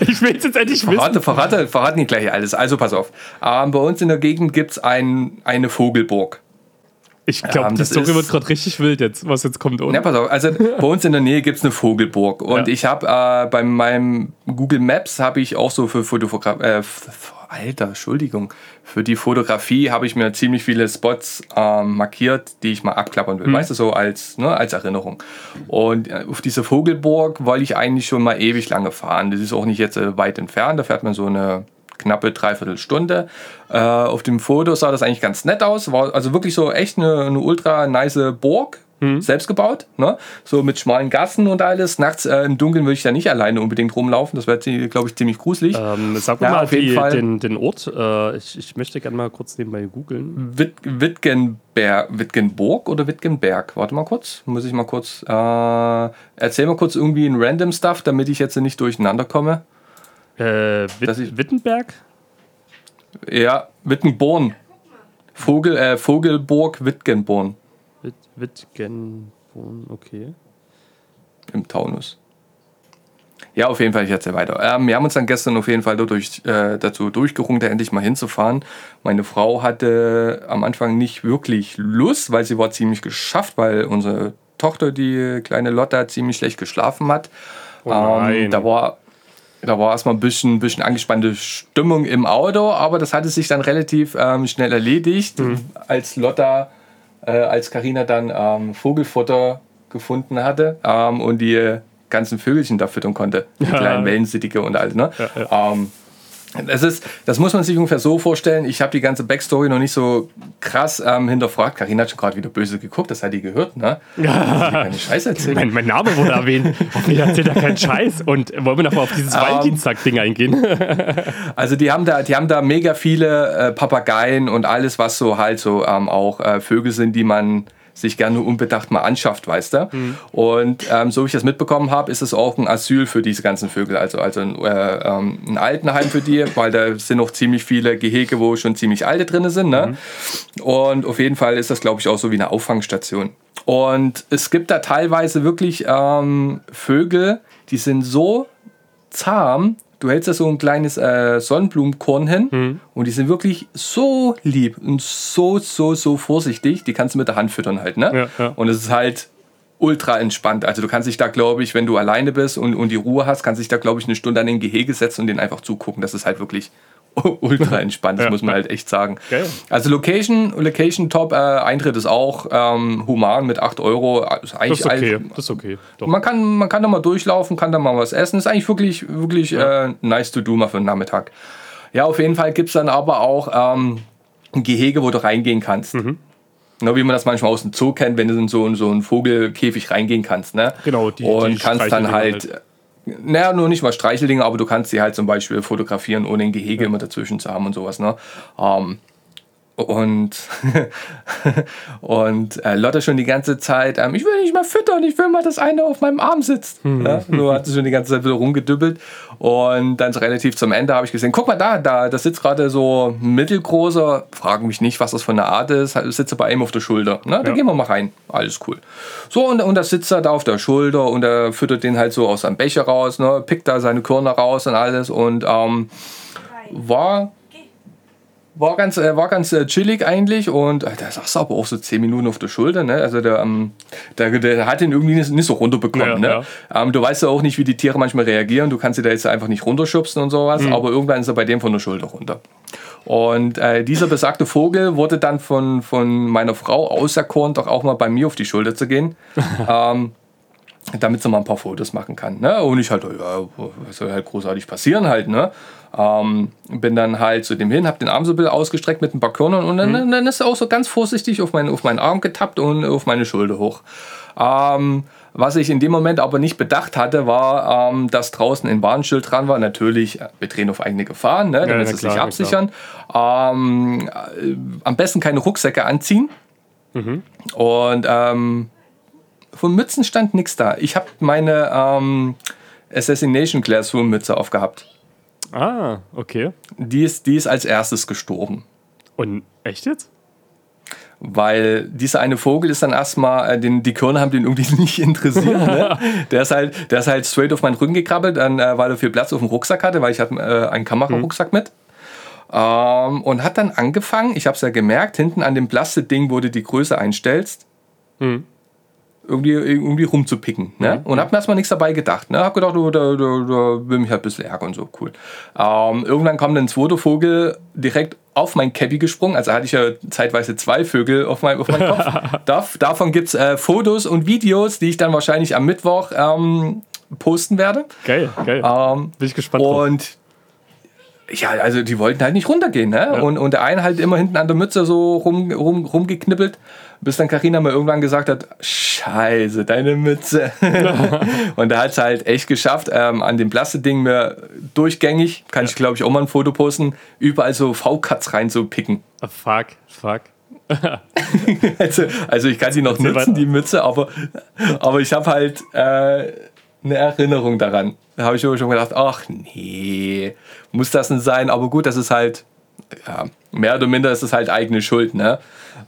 ich will es jetzt endlich verrate, wissen. Verrate, verrate nicht gleich alles. Also pass auf. Ähm, bei uns in der Gegend gibt es ein, eine Vogelburg. Ich glaube, ähm, die Story wird gerade richtig wild jetzt, was jetzt kommt. Oder? Ja, pass auf. Also bei uns in der Nähe gibt es eine Vogelburg. Und ja. ich habe äh, bei meinem Google Maps habe ich auch so für Fotograf äh, Alter, Entschuldigung. Für die Fotografie habe ich mir ziemlich viele Spots ähm, markiert, die ich mal abklappern will. Mhm. Weißt du, so als, ne, als Erinnerung. Und äh, auf diese Vogelburg wollte ich eigentlich schon mal ewig lange fahren. Das ist auch nicht jetzt äh, weit entfernt. Da fährt man so eine knappe Dreiviertelstunde. Äh, auf dem Foto sah das eigentlich ganz nett aus. War also wirklich so echt eine, eine ultra nice Burg Mhm. Selbst gebaut, ne? so mit schmalen Gassen und alles. Nachts äh, im Dunkeln würde ich da nicht alleine unbedingt rumlaufen. Das wäre, glaube ich, ziemlich gruselig. Ähm, sag ja, mal auf jeden die, Fall. Den, den Ort. Äh, ich, ich möchte gerne mal kurz nebenbei googeln. Witt, Wittgenberg, Wittgenburg oder Wittgenberg? Warte mal kurz. Muss ich mal kurz. Äh, erzähl mal kurz irgendwie ein random Stuff, damit ich jetzt nicht durcheinander komme. Äh, Witt, Wittenberg? Ja, Wittenborn. Vogel, äh, Vogelburg Wittgenborn. Witt, Wittgenborn, okay. Im Taunus. Ja, auf jeden Fall, ich erzähle weiter. Ähm, wir haben uns dann gestern auf jeden Fall dadurch, äh, dazu durchgerungen, da endlich mal hinzufahren. Meine Frau hatte am Anfang nicht wirklich Lust, weil sie war ziemlich geschafft, weil unsere Tochter, die kleine Lotta, ziemlich schlecht geschlafen hat. Oh ähm, da war da war erstmal ein bisschen, bisschen angespannte Stimmung im Auto, aber das hatte sich dann relativ ähm, schnell erledigt, mhm. als Lotta äh, als Karina dann ähm, Vogelfutter gefunden hatte ähm, und die ganzen Vögelchen da füttern konnte. Die ja. kleinen Wellensittige und alles. Ne? Ja, ja. Das, ist, das muss man sich ungefähr so vorstellen. Ich habe die ganze Backstory noch nicht so krass ähm, hinterfragt. Karina hat schon gerade wieder böse geguckt, das hat die gehört, ne? Ja. Keine Scheiße erzählt. Mein, mein, Name wurde erwähnt. Hoffentlich erzählt er keinen Scheiß. Und wollen wir nochmal auf dieses um, ähm, Valentinstag-Ding eingehen? also die haben da, die haben da mega viele äh, Papageien und alles, was so halt so ähm, auch äh, Vögel sind, die man sich gerne unbedacht mal anschafft, weißt du. Mhm. Und ähm, so wie ich das mitbekommen habe, ist es auch ein Asyl für diese ganzen Vögel, also, also ein, äh, ähm, ein Altenheim für die, weil da sind noch ziemlich viele Gehege, wo schon ziemlich alte drin sind. Ne? Mhm. Und auf jeden Fall ist das, glaube ich, auch so wie eine Auffangstation. Und es gibt da teilweise wirklich ähm, Vögel, die sind so zahm, du hältst da so ein kleines äh, Sonnenblumenkorn hin mhm. und die sind wirklich so lieb und so, so, so vorsichtig. Die kannst du mit der Hand füttern halt, ne? Ja, ja. Und es ist halt ultra entspannt. Also du kannst dich da, glaube ich, wenn du alleine bist und, und die Ruhe hast, kannst dich da, glaube ich, eine Stunde an den Gehege setzen und den einfach zugucken. Das ist halt wirklich ultra entspannt, das ja, muss man halt echt sagen. Geil. Also Location, Location top, äh, Eintritt ist auch ähm, human mit 8 Euro. Ist eigentlich das ist okay. das ist okay. Doch. Man, kann, man kann da mal durchlaufen, kann da mal was essen. Ist eigentlich wirklich, wirklich ja. äh, nice to do mal für den Nachmittag. Ja, auf jeden Fall gibt es dann aber auch ähm, ein Gehege, wo du reingehen kannst. Mhm. Ne, wie man das manchmal aus dem Zoo kennt, wenn du in so, in so einen Vogelkäfig reingehen kannst. Ne? Genau, die, Und die kannst dann halt, halt naja, nur nicht mal Streicheldinger, aber du kannst sie halt zum Beispiel fotografieren, ohne ein Gehege ja. immer dazwischen zu haben und sowas. Ne? Ähm, und, und äh, Lotte schon die ganze Zeit, ähm, ich will nicht mal füttern, ich will mal, dass einer auf meinem Arm sitzt. Mhm. Ja, so hat sie schon die ganze Zeit wieder rumgedübbelt. Und dann so relativ zum Ende habe ich gesehen, guck mal da, da, da sitzt gerade so ein mittelgroßer, fragen mich nicht, was das für eine Art ist, sitzt bei ihm auf der Schulter. Ne? Da ja. gehen wir mal rein. Alles cool. So, und, und da sitzt er da auf der Schulter und er füttert den halt so aus seinem Becher raus, ne? pickt da seine Körner raus und alles und ähm, war war ganz, äh, war ganz äh, chillig eigentlich und äh, da saß aber auch so 10 Minuten auf der Schulter. Ne? Also der, ähm, der, der hat ihn irgendwie nicht, nicht so runterbekommen. Ja, ne? Ja. Ähm, du weißt ja auch nicht, wie die Tiere manchmal reagieren. Du kannst sie da jetzt einfach nicht runterschubsen und sowas, mhm. aber irgendwann ist er bei dem von der Schulter runter. Und äh, dieser besagte Vogel wurde dann von, von meiner Frau auserkoren, doch auch mal bei mir auf die Schulter zu gehen. ähm, damit sie mal ein paar Fotos machen kann. Ne? Und ich halt, ja, was soll halt großartig passieren halt, ne? Ähm, bin dann halt zu dem hin, hab den Arm so ein bisschen ausgestreckt mit ein paar Körnern und dann, mhm. dann ist er auch so ganz vorsichtig auf, mein, auf meinen Arm getappt und auf meine Schulter hoch. Ähm, was ich in dem Moment aber nicht bedacht hatte, war, ähm, dass draußen ein Warnschild dran war. Natürlich, äh, wir drehen auf eigene Gefahren, ne, damit ja, sie sich absichern. Ähm, äh, am besten keine Rucksäcke anziehen. Mhm. Und ähm, von Mützen stand nichts da. Ich habe meine ähm, Assassination Classroom Mütze aufgehabt. Ah, okay. Die ist, die ist als erstes gestorben. Und echt jetzt? Weil dieser eine Vogel ist dann erstmal, äh, den, die Körner haben den irgendwie nicht interessiert. Ne? der, ist halt, der ist halt straight auf meinen Rücken gekrabbelt, dann, äh, weil er viel Platz auf dem Rucksack hatte, weil ich hatte äh, einen Kamerarucksack mhm. mit. Ähm, und hat dann angefangen, ich habe es ja gemerkt, hinten an dem Plastikding, wo du die Größe einstellst, mhm irgendwie, irgendwie rumzupicken. Ne? Mhm. Und habe mir erstmal nichts dabei gedacht. Ne? Habe gedacht, oh, der, der, der will mich halt ein bisschen ärgern und so, cool. Ähm, irgendwann kam dann ein zweiter Vogel direkt auf mein Cappy gesprungen. Also hatte ich ja zeitweise zwei Vögel auf, mein, auf meinem Kopf. Dav, davon gibt es äh, Fotos und Videos, die ich dann wahrscheinlich am Mittwoch ähm, posten werde. Geil, geil. Ähm, Bin ich gespannt. Und drauf. ja, also die wollten halt nicht runtergehen. Ne? Ja. Und, und der eine halt immer hinten an der Mütze so rum, rum, rumgeknippelt bis dann Karina mal irgendwann gesagt hat, scheiße, deine Mütze. und da hat es halt echt geschafft, ähm, an dem Plastikding mir durchgängig, kann ja. ich glaube ich auch mal ein Foto posten, überall so V-Cuts reinzupicken. Oh, fuck, fuck. also, also ich kann sie noch nutzen, die Mütze, aber, aber ich habe halt äh, eine Erinnerung daran. Da habe ich schon gedacht, ach nee, muss das denn sein? Aber gut, das ist halt, ja, mehr oder minder ist es halt eigene Schuld, ne?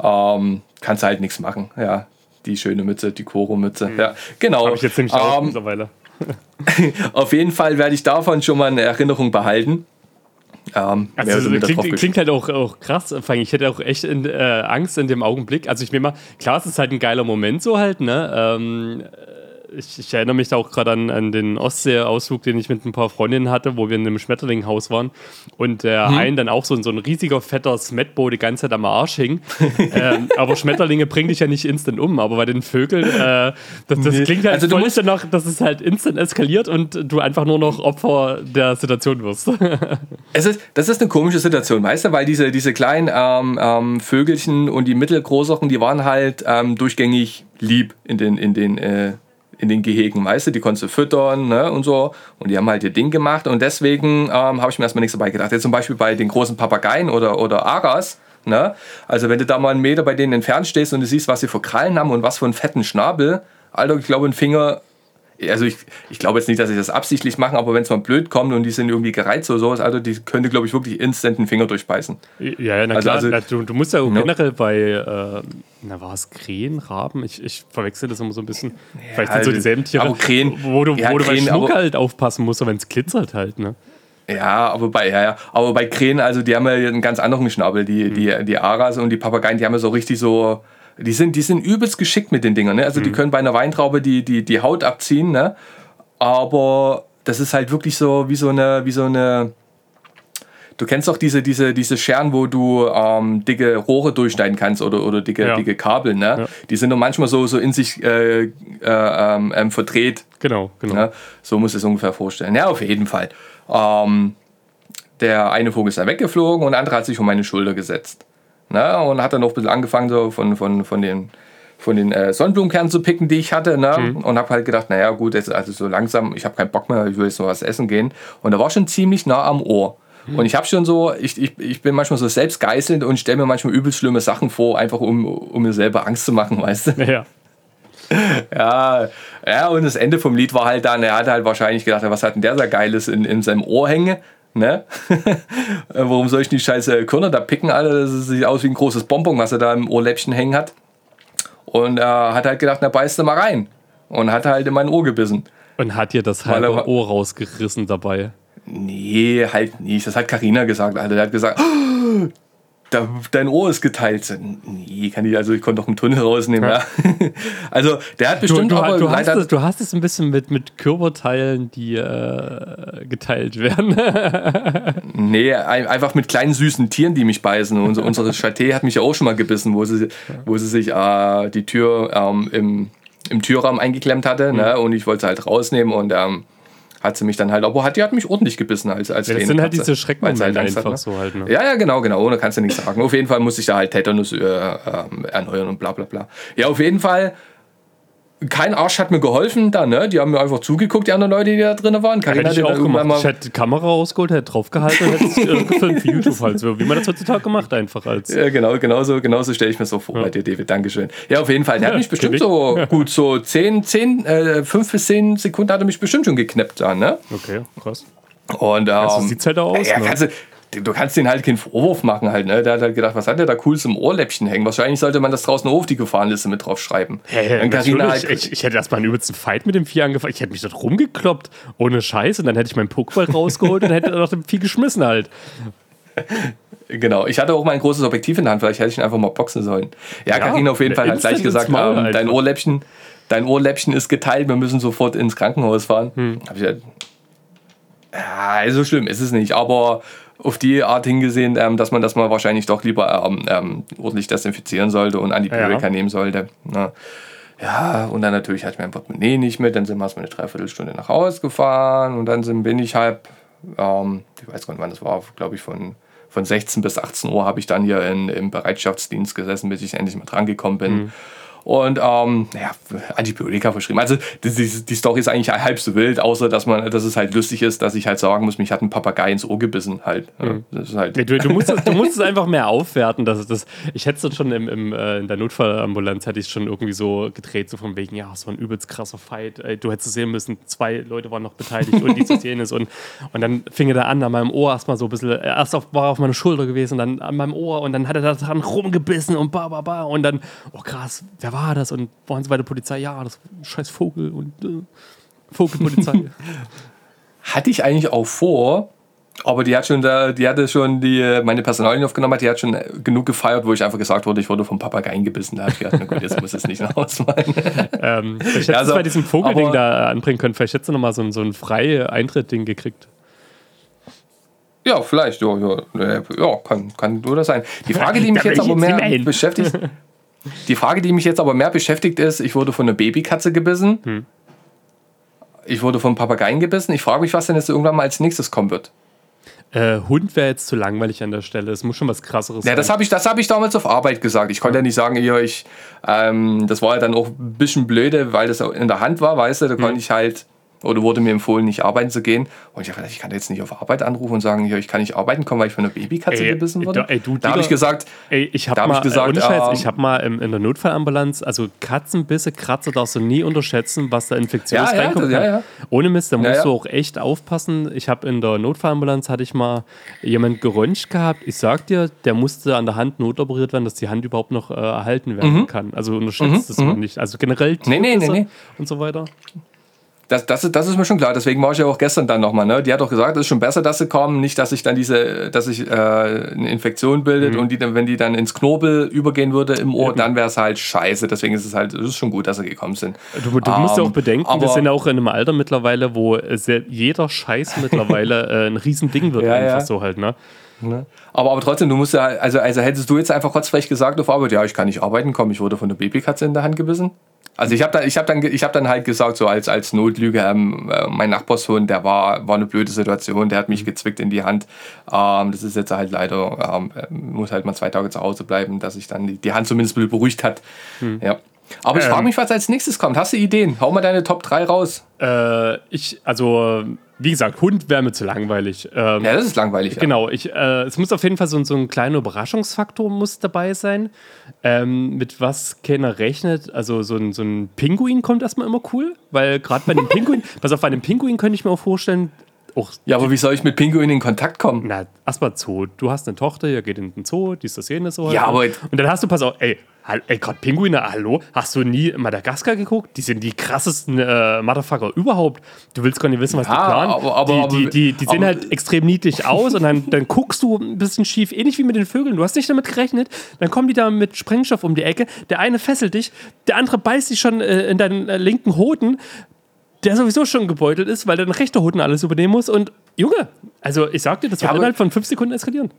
Ähm, kannst halt nichts machen. Ja, die schöne Mütze, die Koro-Mütze. Mhm. Ja, genau. Habe ich jetzt ziemlich um, ähm, mittlerweile. auf jeden Fall werde ich davon schon mal eine Erinnerung behalten. Ähm, also klingt, klingt, halt auch, auch krass. Ich hätte auch echt in, äh, Angst in dem Augenblick. Also ich mir mal, klar, es ist halt ein geiler Moment so halt, ne? Ähm, ich, ich, erinnere mich da auch gerade an, an den Ostsee-Ausflug, den ich mit ein paar Freundinnen hatte, wo wir in einem Schmetterlinghaus waren und der hm. einen dann auch so, so ein riesiger, fetter Smetbo die ganze Zeit am Arsch hing. ähm, aber Schmetterlinge bringen dich ja nicht instant um, aber bei den Vögeln, äh, das, das nee. klingt halt also voll musst danach, dass es halt instant eskaliert und du einfach nur noch Opfer der Situation wirst. es ist, das ist eine komische Situation, weißt du, weil diese, diese kleinen ähm, ähm, Vögelchen und die mittelgroßeren, die waren halt ähm, durchgängig lieb in den, in den äh, in den Gehegen, weißt du, die konntest du füttern ne, und so. Und die haben halt ihr Ding gemacht und deswegen ähm, habe ich mir erstmal nichts dabei gedacht. Jetzt zum Beispiel bei den großen Papageien oder, oder Aras, ne? also wenn du da mal einen Meter bei denen entfernt stehst und du siehst, was sie für Krallen haben und was für einen fetten Schnabel, Alter, ich glaube, ein Finger also ich, ich glaube jetzt nicht, dass sie das absichtlich machen, aber wenn es mal blöd kommt und die sind irgendwie gereizt oder sowas, also die könnte, glaube ich, wirklich instant einen Finger durchbeißen. Ja, ja, na also, klar. Also, na, du, du, musst ja no. generell bei, äh, na war es Krähen, Raben? Ich, ich verwechsel das immer so ein bisschen. Ja, Vielleicht sind so dieselben Tiere, aber Krähen, wo du, ja, wo du Krähen, bei Schmuck halt aufpassen musst, wenn es glitzert halt, ne? Ja, aber bei, ja, ja. aber bei Krähen, also die haben ja einen ganz anderen Schnabel. Die, mhm. die, die Aras und die Papageien, die haben ja so richtig so, die sind, die sind übelst geschickt mit den Dingern. Ne? Also mhm. die können bei einer Weintraube die, die, die Haut abziehen. Ne? aber das ist halt wirklich so wie so eine, wie so eine. Du kennst doch diese, diese, diese Scheren, wo du ähm, dicke Rohre durchschneiden kannst oder, oder dicke, ja. dicke Kabel, ne? Ja. Die sind doch manchmal so, so in sich äh, äh, ähm, ähm, verdreht. Genau, genau. Ne? So muss es ungefähr vorstellen. Ja, auf jeden Fall. Ähm, der eine Vogel ist dann weggeflogen und der andere hat sich um meine Schulter gesetzt. Ne? Und hat dann noch ein bisschen angefangen, so von, von, von den von den äh, Sonnenblumenkernen zu picken, die ich hatte. Ne? Mhm. Und habe halt gedacht, naja gut, jetzt also so langsam, ich habe keinen Bock mehr, ich will jetzt noch was essen gehen. Und da war schon ziemlich nah am Ohr. Mhm. Und ich habe schon so, ich, ich, ich bin manchmal so selbst geißelnd und stelle mir manchmal übelst schlimme Sachen vor, einfach um, um mir selber Angst zu machen, weißt du? Ja. ja, ja, und das Ende vom Lied war halt dann, er hat halt wahrscheinlich gedacht, was hat denn der da Geiles in, in seinem Ohr hängen? Ne? Warum soll ich die scheiße Körner da picken, Alter? Das sieht aus wie ein großes Bonbon, was er da im Ohrläppchen hängen hat. Und er hat halt gedacht, na beißt du mal rein. Und hat halt in mein Ohr gebissen. Und hat dir das halbe Ohr rausgerissen dabei? Nee, halt nicht. Das hat Karina gesagt, Alter. Der hat gesagt, oh, da, dein Ohr ist geteilt. Nee, kann ich, also ich konnte doch einen Tunnel rausnehmen. Ja. ja. Also der hat bestimmt du, du, aber, du, hast es, du hast es ein bisschen mit, mit Körperteilen, die äh, geteilt werden. nee, einfach mit kleinen süßen Tieren, die mich beißen. Und unsere Chaté hat mich ja auch schon mal gebissen, wo sie, wo sie sich äh, die Tür ähm, im, im Türraum eingeklemmt hatte. Mhm. Ne? Und ich wollte sie halt rausnehmen und ähm, hat sie mich dann halt, aber hat, die hat mich ordentlich gebissen als, als ja, Das sind halt diese Schreckmomente halt einfach hat, ne? so halt. Ne? Ja, ja, genau, genau, ohne kannst du nichts sagen. Auf jeden Fall muss ich da halt Tetanus äh, äh, erneuern und bla bla bla. Ja, auf jeden Fall kein Arsch hat mir geholfen da, ne? Die haben mir einfach zugeguckt, die anderen Leute, die da drin waren. Carina hätte ich auch gemacht. Mal ich hätte die Kamera rausgeholt, hätte draufgehalten und hätte es gefilmt für YouTube halt so, wie man das heutzutage gemacht einfach als. Ja, genau, genauso, genauso stelle ich mir so vor ja. bei dir, David. Dankeschön. Ja, auf jeden Fall. Der ja, hat mich bestimmt so gut, so 10, 10, äh, 5 bis 10 Sekunden hat er mich bestimmt schon geknappt da, ne? Okay, krass. Und ähm, also, sieht's halt auch aus. Ja, ne? kannst du, du kannst den halt keinen Vorwurf machen halt, ne? Der hat halt gedacht, was hat der da cooles im Ohrläppchen hängen? Wahrscheinlich sollte man das draußen auf die Gefahrenliste mit drauf schreiben. Hey, hey, halt ich, ich, hätte erstmal einen übelsten Fight mit dem Vieh angefangen. Ich hätte mich dort rumgekloppt, ohne Scheiß, und dann hätte ich meinen Pokéball rausgeholt und hätte noch dem Vieh geschmissen halt. Genau, ich hatte auch mal ein großes Objektiv in der Hand, vielleicht hätte ich ihn einfach mal boxen sollen. Ja, Karina ja, auf jeden Fall hat gleich gesagt, ähm, dein Ohrläppchen, dein Ohrläppchen ist geteilt, wir müssen sofort ins Krankenhaus fahren. Hm. Hab ich halt, ja, so schlimm ist es nicht, aber auf die Art hingesehen, ähm, dass man das mal wahrscheinlich doch lieber ähm, ähm, ordentlich desinfizieren sollte und Antibiotika ja. nehmen sollte. Na. Ja, und dann natürlich hatte ich mein Portemonnaie nicht mit, dann sind wir erstmal eine Dreiviertelstunde nach Hause gefahren und dann sind, bin ich halb, ähm, ich weiß gar nicht wann das war, glaube ich von, von 16 bis 18 Uhr habe ich dann hier in, im Bereitschaftsdienst gesessen, bis ich endlich mal drangekommen bin. Mhm und ähm, ja, Antibiotika verschrieben. Also die, die, die, Story ist eigentlich halb so wild, außer dass man, dass es halt lustig ist, dass ich halt sagen muss, mich hat ein Papagei ins Ohr gebissen halt. Mhm. halt. Du, du, musst es, du musst es einfach mehr aufwerten. Dass das, ich hätte es schon im, im, äh, in der Notfallambulanz hätte ich schon irgendwie so gedreht, so von wegen, ja, so ein übelst krasser Fight. Ey, du hättest es sehen müssen, zwei Leute waren noch beteiligt und dieses jenes und, und dann fing er da an, an meinem Ohr erstmal so ein bisschen, erst auf, war er auf meiner Schulter gewesen, dann an meinem Ohr und dann hat er da dran rumgebissen und ba, ba, ba und dann, oh krass, wer war war das? Und waren sie bei der Polizei? Ja, das scheiß Vogel und äh, Vogelpolizei. Hatte ich eigentlich auch vor, aber die hat schon da, die hatte schon die, meine Personalien aufgenommen, die hat schon genug gefeiert, wo ich einfach gesagt wurde, ich wurde vom Papageien gebissen. Da habe ich gedacht, na gut, jetzt muss es nicht nach Hause ähm, hättest ja, also, bei diesem Vogelding da anbringen können, vielleicht hättest du nochmal so ein, so ein freie Eintritt-Ding gekriegt. Ja, vielleicht, ja, ja, ja kann, kann nur das sein. Die Frage, die mich jetzt aber mehr beschäftigt, Die Frage, die mich jetzt aber mehr beschäftigt, ist: Ich wurde von einer Babykatze gebissen. Hm. Ich wurde von Papageien gebissen. Ich frage mich, was denn jetzt irgendwann mal als nächstes kommen wird. Äh, Hund wäre jetzt zu langweilig an der Stelle. Es muss schon was krasseres ja, sein. Das habe ich, hab ich damals auf Arbeit gesagt. Ich konnte ja, ja nicht sagen, hier, ich, ähm, das war ja dann auch ein bisschen blöde, weil das in der Hand war, weißt du, da hm. konnte ich halt oder wurde mir empfohlen, nicht arbeiten zu gehen. Und ich dachte, ich kann jetzt nicht auf Arbeit anrufen und sagen, ich kann nicht arbeiten kommen, weil ich von einer Babykatze ey, gebissen wurde. Da, ey, du, da habe ich gesagt, ey, ich habe mal, gesagt, Scheiß, ähm, ich habe mal in, in, der Notfallambulanz, also Katzenbisse, Kratzer darfst du nie unterschätzen, was da infektiös ja, reinkommt. Ja, ja, Ohne Mist, da musst du auch echt aufpassen. Ich habe in der Notfallambulanz hatte ich mal jemand geröntgt gehabt. Ich sag dir, der musste an der Hand notoperiert werden, dass die Hand überhaupt noch äh, erhalten werden mhm. kann. Also unterschätzt mhm. das mhm. nicht. Also generell nee, nee, nee, nee. und so weiter. Das, das, ist, das ist mir schon klar, deswegen war ich ja auch gestern dann nochmal. Ne? Die hat auch gesagt, es ist schon besser, dass sie kommen, nicht, dass sich dann diese, dass sich äh, eine Infektion bildet mhm. und die dann, wenn die dann ins Knorpel übergehen würde im Ohr, mhm. dann wäre es halt scheiße. Deswegen ist es halt, es ist schon gut, dass sie gekommen sind. Du, du musst ja auch ähm, bedenken, wir sind ja auch in einem Alter mittlerweile, wo sehr, jeder Scheiß mittlerweile äh, ein Riesending wird, ja, einfach ja. so halt, ne? Ne? Aber, aber trotzdem, du musst ja, also, also hättest du jetzt einfach kurzfrech gesagt auf Arbeit, ja, ich kann nicht arbeiten, komm, ich wurde von der Babykatze in der Hand gebissen. Also ich habe dann, hab dann, hab dann halt gesagt, so als, als Notlüge, ähm, äh, mein Nachbarssohn, der war, war eine blöde Situation, der hat mich gezwickt in die Hand. Ähm, das ist jetzt halt leider, ähm, äh, muss halt mal zwei Tage zu Hause bleiben, dass sich dann die, die Hand zumindest beruhigt hat. Hm. Ja. Aber ich frage ähm. mich, was als nächstes kommt. Hast du Ideen? Hau mal deine Top 3 raus. Äh, ich, also wie gesagt, Hund wäre mir zu langweilig. Ähm, ja, das ist langweilig. Ja. Genau, ich, äh, es muss auf jeden Fall so, so ein kleiner Überraschungsfaktor muss dabei sein, ähm, mit was keiner rechnet. Also so ein, so ein Pinguin kommt erstmal immer cool, weil gerade bei dem Pinguin, pass auf, bei einem Pinguin könnte ich mir auch vorstellen, auch ja, aber wie soll ich mit Pinguin in Kontakt kommen? Na, erstmal Zoo. Du hast eine Tochter, ihr geht in den Zoo, die ist das jenes so. Ja, aber. Und dann hast du, pass auf, ey, ey Gott, Pinguine, hallo? Hast du nie Madagaskar geguckt? Die sind die krassesten äh, Motherfucker überhaupt. Du willst gar nicht wissen, was ja, die planen. Aber, aber, die, die, die, die sehen halt extrem niedlich aus und dann, dann guckst du ein bisschen schief, ähnlich wie mit den Vögeln. Du hast nicht damit gerechnet. Dann kommen die da mit Sprengstoff um die Ecke. Der eine fesselt dich, der andere beißt dich schon äh, in deinen äh, linken Hoden der sowieso schon gebeutelt ist, weil der den rechter Hoden alles übernehmen muss. Und Junge, also ich sag dir, das ja, wird innerhalb von fünf Sekunden eskalieren.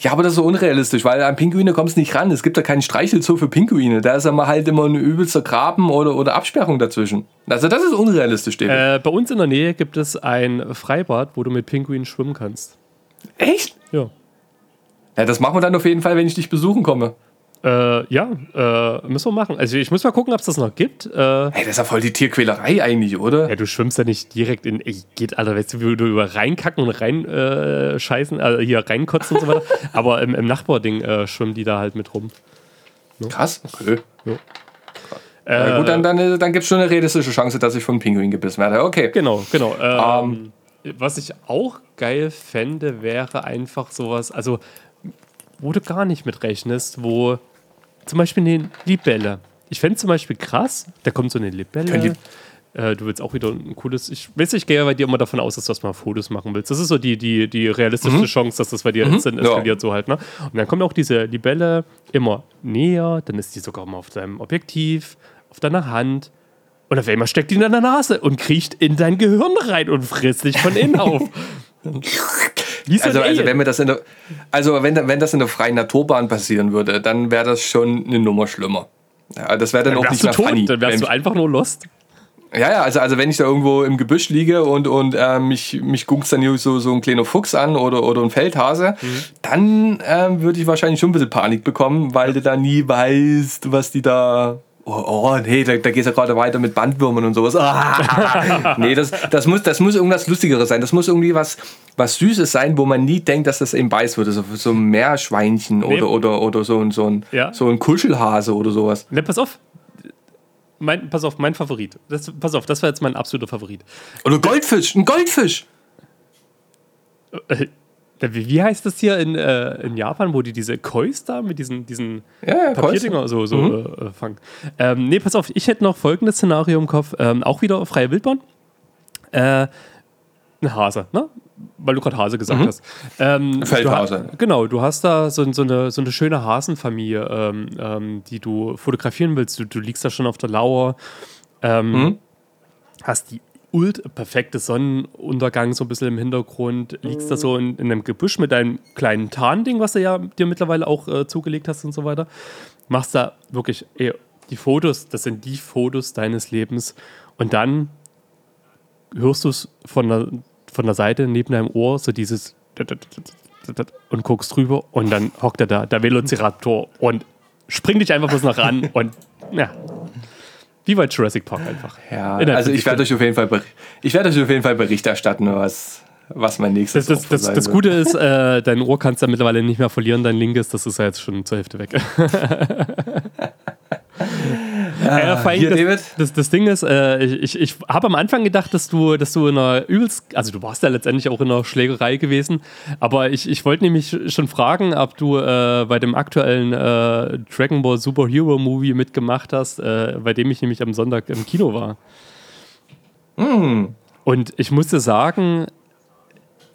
Ja, aber das ist so unrealistisch, weil an Pinguine kommst du nicht ran. Es gibt ja keinen Streichelzoo für Pinguine. Da ist ja mal halt immer ein übelster Graben oder, oder Absperrung dazwischen. Also das ist unrealistisch, David. Äh, bei uns in der Nähe gibt es ein Freibad, wo du mit Pinguinen schwimmen kannst. Echt? Ja. Ja, das machen wir dann auf jeden Fall, wenn ich dich besuchen komme. Äh, ja, äh, müssen wir machen. Also ich muss mal gucken, ob es das noch gibt. Äh, hey, das ist ja voll die Tierquälerei eigentlich, oder? Ja, du schwimmst ja nicht direkt in. Ey, geht, Alter, weißt du, wie du über reinkacken und reinscheißen, äh, also hier reinkotzen und so weiter. Aber im, im Nachbarding äh, schwimmen die da halt mit rum. No? Krass, okay. Ja. Äh, gut, dann, dann, dann gibt es schon eine realistische Chance, dass ich von einem Pinguin gebissen werde. Okay. Genau, genau. Ähm, um. Was ich auch geil fände, wäre einfach sowas, also wo du gar nicht mit rechnest, wo zum Beispiel eine Libelle. Ich fände zum Beispiel krass, da kommt so eine Libelle. Äh, du willst auch wieder ein cooles. Ich weiß, ich gehe bei dir immer davon aus, dass du erstmal Fotos machen willst. Das ist so die, die, die realistische mhm. Chance, dass das bei dir mhm. instant eskaliert, ja. so halt. Ne? Und dann kommt auch diese Libelle immer näher, dann ist die sogar mal auf deinem Objektiv, auf deiner Hand. Und auf einmal steckt die in deiner Nase und kriecht in dein Gehirn rein und frisst dich von innen auf. also, also, wenn wir das in der, also wenn, wenn das in der freien Naturbahn passieren würde, dann wäre das schon eine Nummer schlimmer. Ja, das wäre dann, dann auch nicht mehr tot, funny. Dann wärst du einfach nur lost. Ja, ja, also, also wenn ich da irgendwo im Gebüsch liege und, und äh, mich, mich guckt dann so, so ein kleiner Fuchs an oder, oder ein Feldhase, mhm. dann äh, würde ich wahrscheinlich schon ein bisschen Panik bekommen, weil du da nie weißt, was die da oh, oh nee, da, da geht es ja gerade weiter mit Bandwürmern und sowas. Ah, nee, das, das, muss, das muss irgendwas Lustigeres sein. Das muss irgendwie was, was Süßes sein, wo man nie denkt, dass das eben beißt würde. So, so ein Meerschweinchen nee. oder, oder, oder so, ein, so, ein, ja. so ein Kuschelhase oder sowas. Ne, pass auf, mein, pass auf, mein Favorit. Das, pass auf, das war jetzt mein absoluter Favorit. Oder Goldfisch, ein Goldfisch. Äh, wie heißt das hier in, äh, in Japan, wo die diese Kois da mit diesen, diesen ja, ja, Papierdinger so, so mhm. äh, fangen? Ähm, nee, pass auf, ich hätte noch folgendes Szenario im Kopf. Ähm, auch wieder freie Wildbahn. Äh, ein Hase, ne? Weil du gerade Hase gesagt mhm. hast. Ähm, Feldhase. Du, genau, du hast da so, so, eine, so eine schöne Hasenfamilie, ähm, ähm, die du fotografieren willst. Du, du liegst da schon auf der Lauer. Ähm, mhm. Hast die ult perfekte Sonnenuntergang so ein bisschen im Hintergrund, liegst da so in, in einem Gebüsch mit deinem kleinen Tarnding, was du ja dir mittlerweile auch äh, zugelegt hast und so weiter. Machst da wirklich, ey, die Fotos, das sind die Fotos deines Lebens. Und dann hörst du es von der, von der Seite neben deinem Ohr, so dieses und guckst drüber und dann hockt er da, der Velociraptor und springt dich einfach bloß noch ran und ja. Wie bei Jurassic Park einfach. Ja, also ich werde euch auf jeden Fall ich werde euch auf jeden Fall Bericht erstatten, was, was mein nächstes Das, das, das, das Gute ist, äh, dein Ohr kannst du ja mittlerweile nicht mehr verlieren, dein linkes, das ist ja jetzt schon zur Hälfte weg. Ja, äh, hier, das, David? Das, das, Ding ist, äh, ich, ich habe am Anfang gedacht, dass du, dass du in einer übelst, also du warst ja letztendlich auch in einer Schlägerei gewesen, aber ich, ich wollte nämlich schon fragen, ob du äh, bei dem aktuellen äh, Dragon Ball Superhero Movie mitgemacht hast, äh, bei dem ich nämlich am Sonntag im Kino war. Mm. Und ich musste sagen,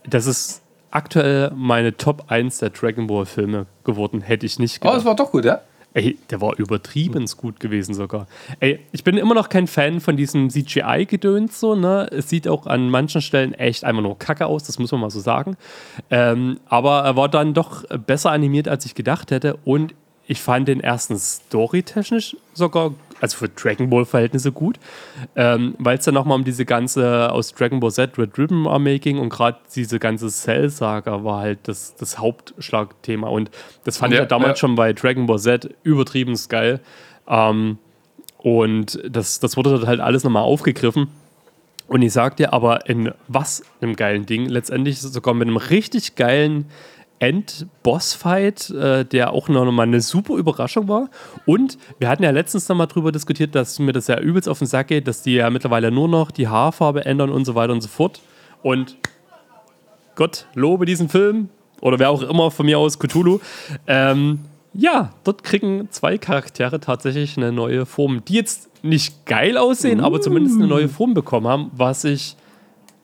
das ist aktuell meine Top 1 der Dragon Ball Filme geworden, hätte ich nicht gedacht. Oh, das war doch gut, ja? Ey, der war übertrieben gut gewesen sogar. Ey, ich bin immer noch kein Fan von diesem CGI-Gedöns so, ne? Es sieht auch an manchen Stellen echt einfach nur kacke aus, das muss man mal so sagen. Ähm, aber er war dann doch besser animiert, als ich gedacht hätte und ich fand den ersten storytechnisch sogar, also für Dragon Ball-Verhältnisse gut, ähm, weil es dann nochmal um diese ganze aus Dragon Ball Z Red Ribbon Armee ging und gerade diese ganze Cell-Saga war halt das, das Hauptschlagthema und das fand ja, ich ja damals ja. schon bei Dragon Ball Z übertrieben geil. Ähm, und das, das wurde dort halt alles nochmal aufgegriffen. Und ich sag dir aber, in was einem geilen Ding, letztendlich sogar mit einem richtig geilen End-Boss-Fight, äh, der auch noch mal eine super Überraschung war. Und wir hatten ja letztens noch mal drüber diskutiert, dass mir das ja übelst auf den Sack geht, dass die ja mittlerweile nur noch die Haarfarbe ändern und so weiter und so fort. Und Gott lobe diesen Film oder wer auch immer von mir aus, Cthulhu. Ähm, ja, dort kriegen zwei Charaktere tatsächlich eine neue Form, die jetzt nicht geil aussehen, uh. aber zumindest eine neue Form bekommen haben, was ich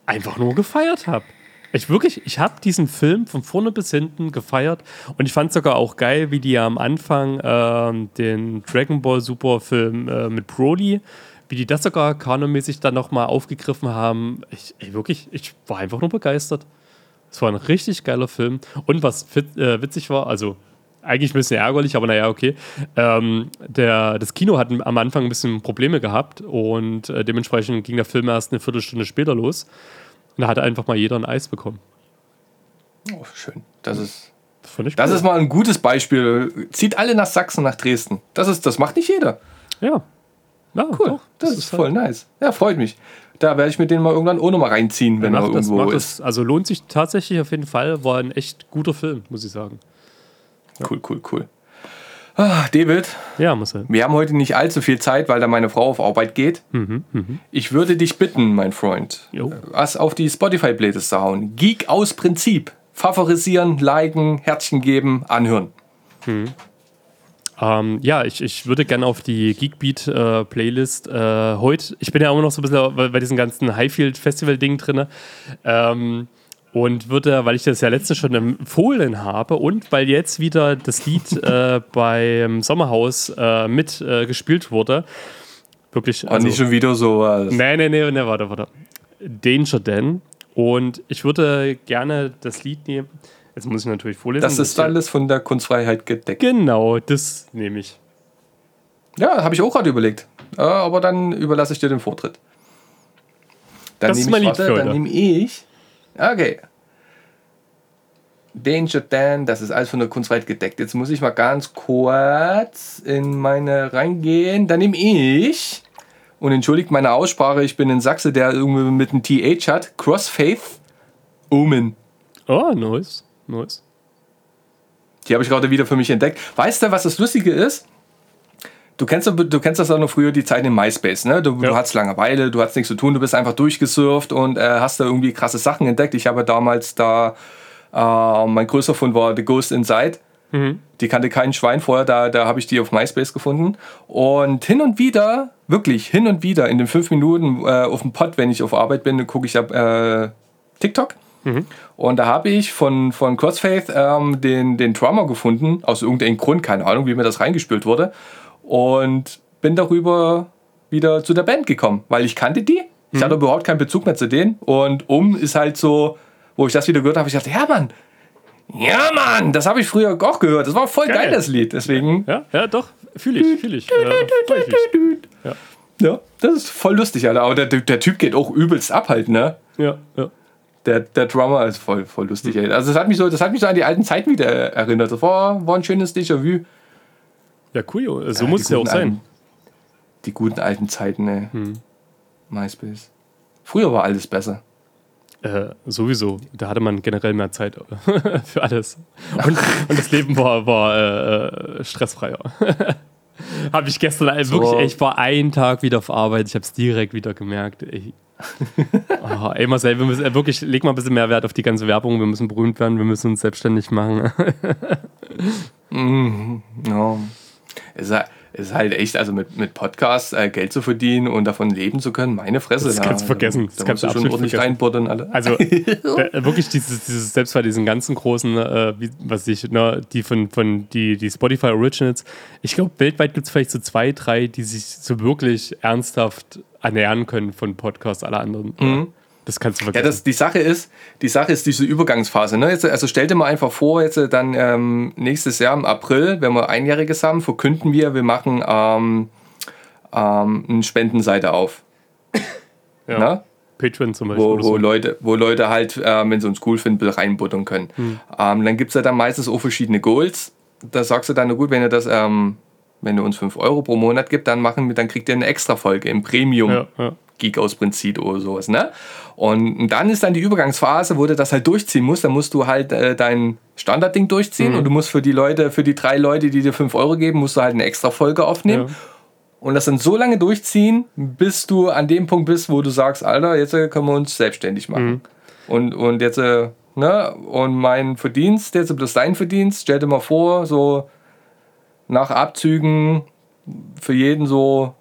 einfach nur gefeiert habe. Ich wirklich, ich habe diesen Film von vorne bis hinten gefeiert und ich fand sogar auch geil, wie die am Anfang ähm, den Dragon Ball Super Film äh, mit Broly, wie die das sogar kanonmäßig dann nochmal aufgegriffen haben. Ich, ey, wirklich, ich war einfach nur begeistert. Es war ein richtig geiler Film und was fit, äh, witzig war, also eigentlich ein bisschen ärgerlich, aber naja, okay. Ähm, der, das Kino hat am Anfang ein bisschen Probleme gehabt und äh, dementsprechend ging der Film erst eine Viertelstunde später los. Und da hat einfach mal jeder ein Eis bekommen. Oh, schön. Das ist. Das, das ist mal ein gutes Beispiel. Zieht alle nach Sachsen, nach Dresden. Das, ist, das macht nicht jeder. Ja. ja cool. Doch, das, das, ist voll halt nice. Ja, freut mich. Da werde ich mit denen mal irgendwann auch noch mal reinziehen, wenn er irgendwo das, ist. Das. Also lohnt sich tatsächlich auf jeden Fall. War ein echt guter Film, muss ich sagen. Ja. Cool, cool, cool. Ah, David. Ja, Marcel. Wir haben heute nicht allzu viel Zeit, weil da meine Frau auf Arbeit geht. Mhm, mh. Ich würde dich bitten, mein Freund, jo. was auf die Spotify-Playlist zu hauen. Geek aus Prinzip. Favorisieren, liken, Herzchen geben, anhören. Mhm. Ähm, ja, ich, ich würde gerne auf die Geekbeat-Playlist äh, heute. Ich bin ja immer noch so ein bisschen bei, bei diesem ganzen Highfield-Festival-Ding drin. Ähm, und würde, weil ich das ja letztens schon empfohlen habe und weil jetzt wieder das Lied äh, beim Sommerhaus äh, mit äh, gespielt wurde, Wirklich. Also, nicht schon wieder sowas. Nee, nee, nee, nee, warte, warte. Danger Dan. Und ich würde gerne das Lied nehmen. Jetzt muss ich natürlich vorlesen. Das ist alles von der Kunstfreiheit gedeckt. Genau, das nehme ich. Ja, habe ich auch gerade überlegt. Aber dann überlasse ich dir den Vortritt. Dann das ist mein ich, Lied für Dann nehme ich. Okay. Danger Dan, das ist alles von der Kunstfreiheit gedeckt. Jetzt muss ich mal ganz kurz in meine reingehen. Dann nehme ich, und entschuldigt meine Aussprache, ich bin in Sachse, der irgendwie mit einem TH hat, Crossfaith Omen. Oh, nice. Nice. Die habe ich gerade wieder für mich entdeckt. Weißt du, was das Lustige ist? Du kennst, du kennst das auch noch früher, die Zeit in MySpace, ne? Du, ja. du hattest Langeweile, du hattest nichts zu tun, du bist einfach durchgesurft und äh, hast da irgendwie krasse Sachen entdeckt. Ich habe damals da, äh, mein größter Fund war The Ghost Inside. Mhm. Die kannte kein Schwein vorher, da, da habe ich die auf MySpace gefunden. Und hin und wieder, wirklich hin und wieder, in den fünf Minuten äh, auf dem Pod, wenn ich auf Arbeit bin, gucke ich ab äh, TikTok. Mhm. Und da habe ich von, von Crossfaith ähm, den, den Drummer gefunden, aus irgendeinem Grund, keine Ahnung, wie mir das reingespült wurde und bin darüber wieder zu der Band gekommen, weil ich kannte die. Ich mhm. hatte überhaupt keinen Bezug mehr zu denen. Und um ist halt so, wo ich das wieder gehört habe, ich dachte, ja Mann, ja Mann, das habe ich früher auch gehört. Das war voll geil, geil das Lied. Deswegen. Ja, ja, doch, fühle ich, fühle ich. Ja. ja, das ist voll lustig, Alter. Aber der, der Typ geht auch übelst ab halt, ne? Ja, ja. Der, der Drummer ist voll, voll lustig, ey. Also das hat mich so, das hat mich so an die alten Zeiten wieder erinnert. Das war, war ein schönes Déjà-vu. Ja, cool. So ja, muss es ja auch sein. Alten, die guten alten Zeiten, ey. Hm. MySpace. Früher war alles besser. Äh, sowieso. Da hatte man generell mehr Zeit für alles. Und, und das Leben war, war äh, stressfreier. habe ich gestern so. wirklich, ich war einen Tag wieder auf Arbeit, ich habe es direkt wieder gemerkt. Ey. Oh, ey, Marcel, wir müssen äh, wirklich, leg mal ein bisschen mehr Wert auf die ganze Werbung. Wir müssen berühmt werden, wir müssen uns selbstständig machen. mm, no es ist halt echt, also mit, mit Podcasts äh, Geld zu verdienen und davon leben zu können, meine Fresse. Das kannst du vergessen. Das da kannst du schon ordentlich reinbuttern alle. Also äh, wirklich dieses, dieses, selbst bei diesen ganzen großen, äh, wie, was ich, ne, die von, von die, die Spotify Originals, ich glaube, weltweit gibt es vielleicht so zwei, drei, die sich so wirklich ernsthaft ernähren können von Podcasts aller anderen. Mhm. Das kannst du vergessen. Ja, das, die Sache ist, die Sache ist diese Übergangsphase. Ne? Jetzt, also stell dir mal einfach vor, jetzt dann ähm, nächstes Jahr im April, wenn wir einjähriges haben, verkünden wir, wir machen ähm, ähm, eine Spendenseite auf. Ja. Na? Patreon zum Beispiel. Wo, wo so. Leute, wo Leute halt, ähm, wenn sie uns cool finden, reinbuttern können. Hm. Ähm, dann gibt es ja dann meistens auch verschiedene Goals. Da sagst du dann, na gut, wenn ihr das, ähm, wenn ihr uns 5 Euro pro Monat gibt, dann machen wir, dann kriegt ihr eine extra Folge im Premium. Ja, ja. Geek aus Prinzip oder sowas. Ne? Und dann ist dann die Übergangsphase, wo du das halt durchziehen musst. Dann musst du halt äh, dein Standardding durchziehen mhm. und du musst für die Leute, für die drei Leute, die dir 5 Euro geben, musst du halt eine extra Folge aufnehmen. Ja. Und das dann so lange durchziehen, bis du an dem Punkt bist, wo du sagst, Alter, jetzt äh, können wir uns selbstständig machen. Mhm. Und, und jetzt, äh, ne, und mein Verdienst, jetzt plus dein Verdienst, stell dir mal vor, so nach Abzügen für jeden so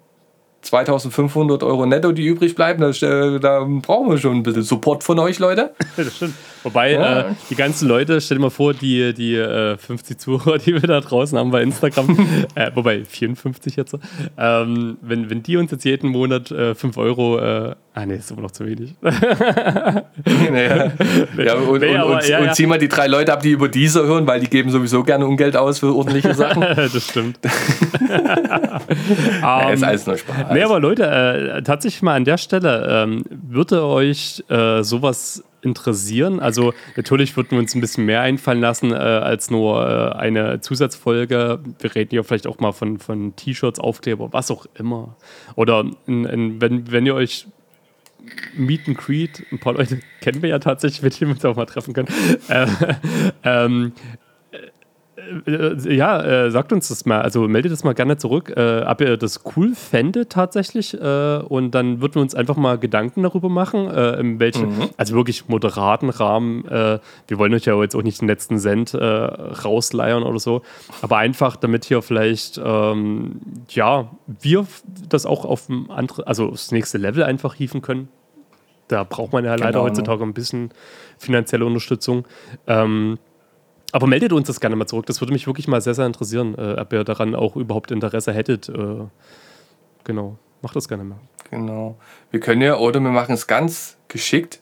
2500 Euro netto, die übrig bleiben, da, da, brauchen wir schon ein bisschen Support von euch, Leute. das stimmt. Wobei, ja. äh, die ganzen Leute, stell dir mal vor, die, die äh, 50 Zuhörer, die wir da draußen haben bei Instagram, äh, wobei 54 jetzt, ähm, wenn, wenn die uns jetzt jeden Monat äh, 5 Euro, äh, ah ne, ist immer noch zu wenig. naja. ja, und, nee, und, und, ja, und zieh mal die drei Leute ab, die über dieser hören, weil die geben sowieso gerne Ungeld aus für ordentliche Sachen. das stimmt. um, ist alles nur Spaß. Nee, aber Leute, äh, tatsächlich mal an der Stelle, ähm, würde euch äh, sowas interessieren? Also natürlich würden wir uns ein bisschen mehr einfallen lassen äh, als nur äh, eine Zusatzfolge. Wir reden ja vielleicht auch mal von, von T-Shirts, Aufkleber, was auch immer. Oder in, in, wenn, wenn ihr euch Meet and Greet, ein paar Leute kennen wir ja tatsächlich, denen wir uns auch mal treffen können. Äh, ähm, äh, ja, äh, sagt uns das mal. Also meldet das mal gerne zurück, äh, ob ihr das cool fändet tatsächlich. Äh, und dann würden wir uns einfach mal Gedanken darüber machen, äh, in welchem, mhm. also wirklich moderaten Rahmen. Äh, wir wollen euch ja jetzt auch nicht den letzten Cent rausleiern oder so. Aber einfach, damit hier vielleicht, ähm, ja, wir das auch auf ein andere, also das nächste Level einfach hieven können. Da braucht man ja leider genau. heutzutage ein bisschen finanzielle Unterstützung. Ähm, aber meldet uns das gerne mal zurück. Das würde mich wirklich mal sehr, sehr interessieren, äh, ob ihr daran auch überhaupt Interesse hättet. Äh, genau. Mach das gerne mal. Genau. Wir können ja, oder wir machen es ganz geschickt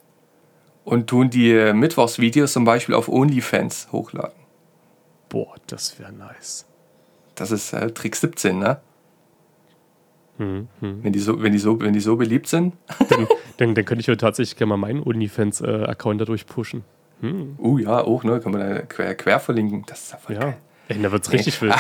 und tun die Mittwochsvideos zum Beispiel auf OnlyFans hochladen. Boah, das wäre nice. Das ist äh, Trick 17, ne? Hm, hm. Wenn, die so, wenn, die so, wenn die so beliebt sind. Dann, dann, dann könnte ich ja tatsächlich gerne mal meinen OnlyFans-Account äh, dadurch pushen. Hm. Uh, ja, auch, ne? Kann man da quer, quer verlinken. Das ist ja voll ja. geil. Ey, da wird's richtig wild.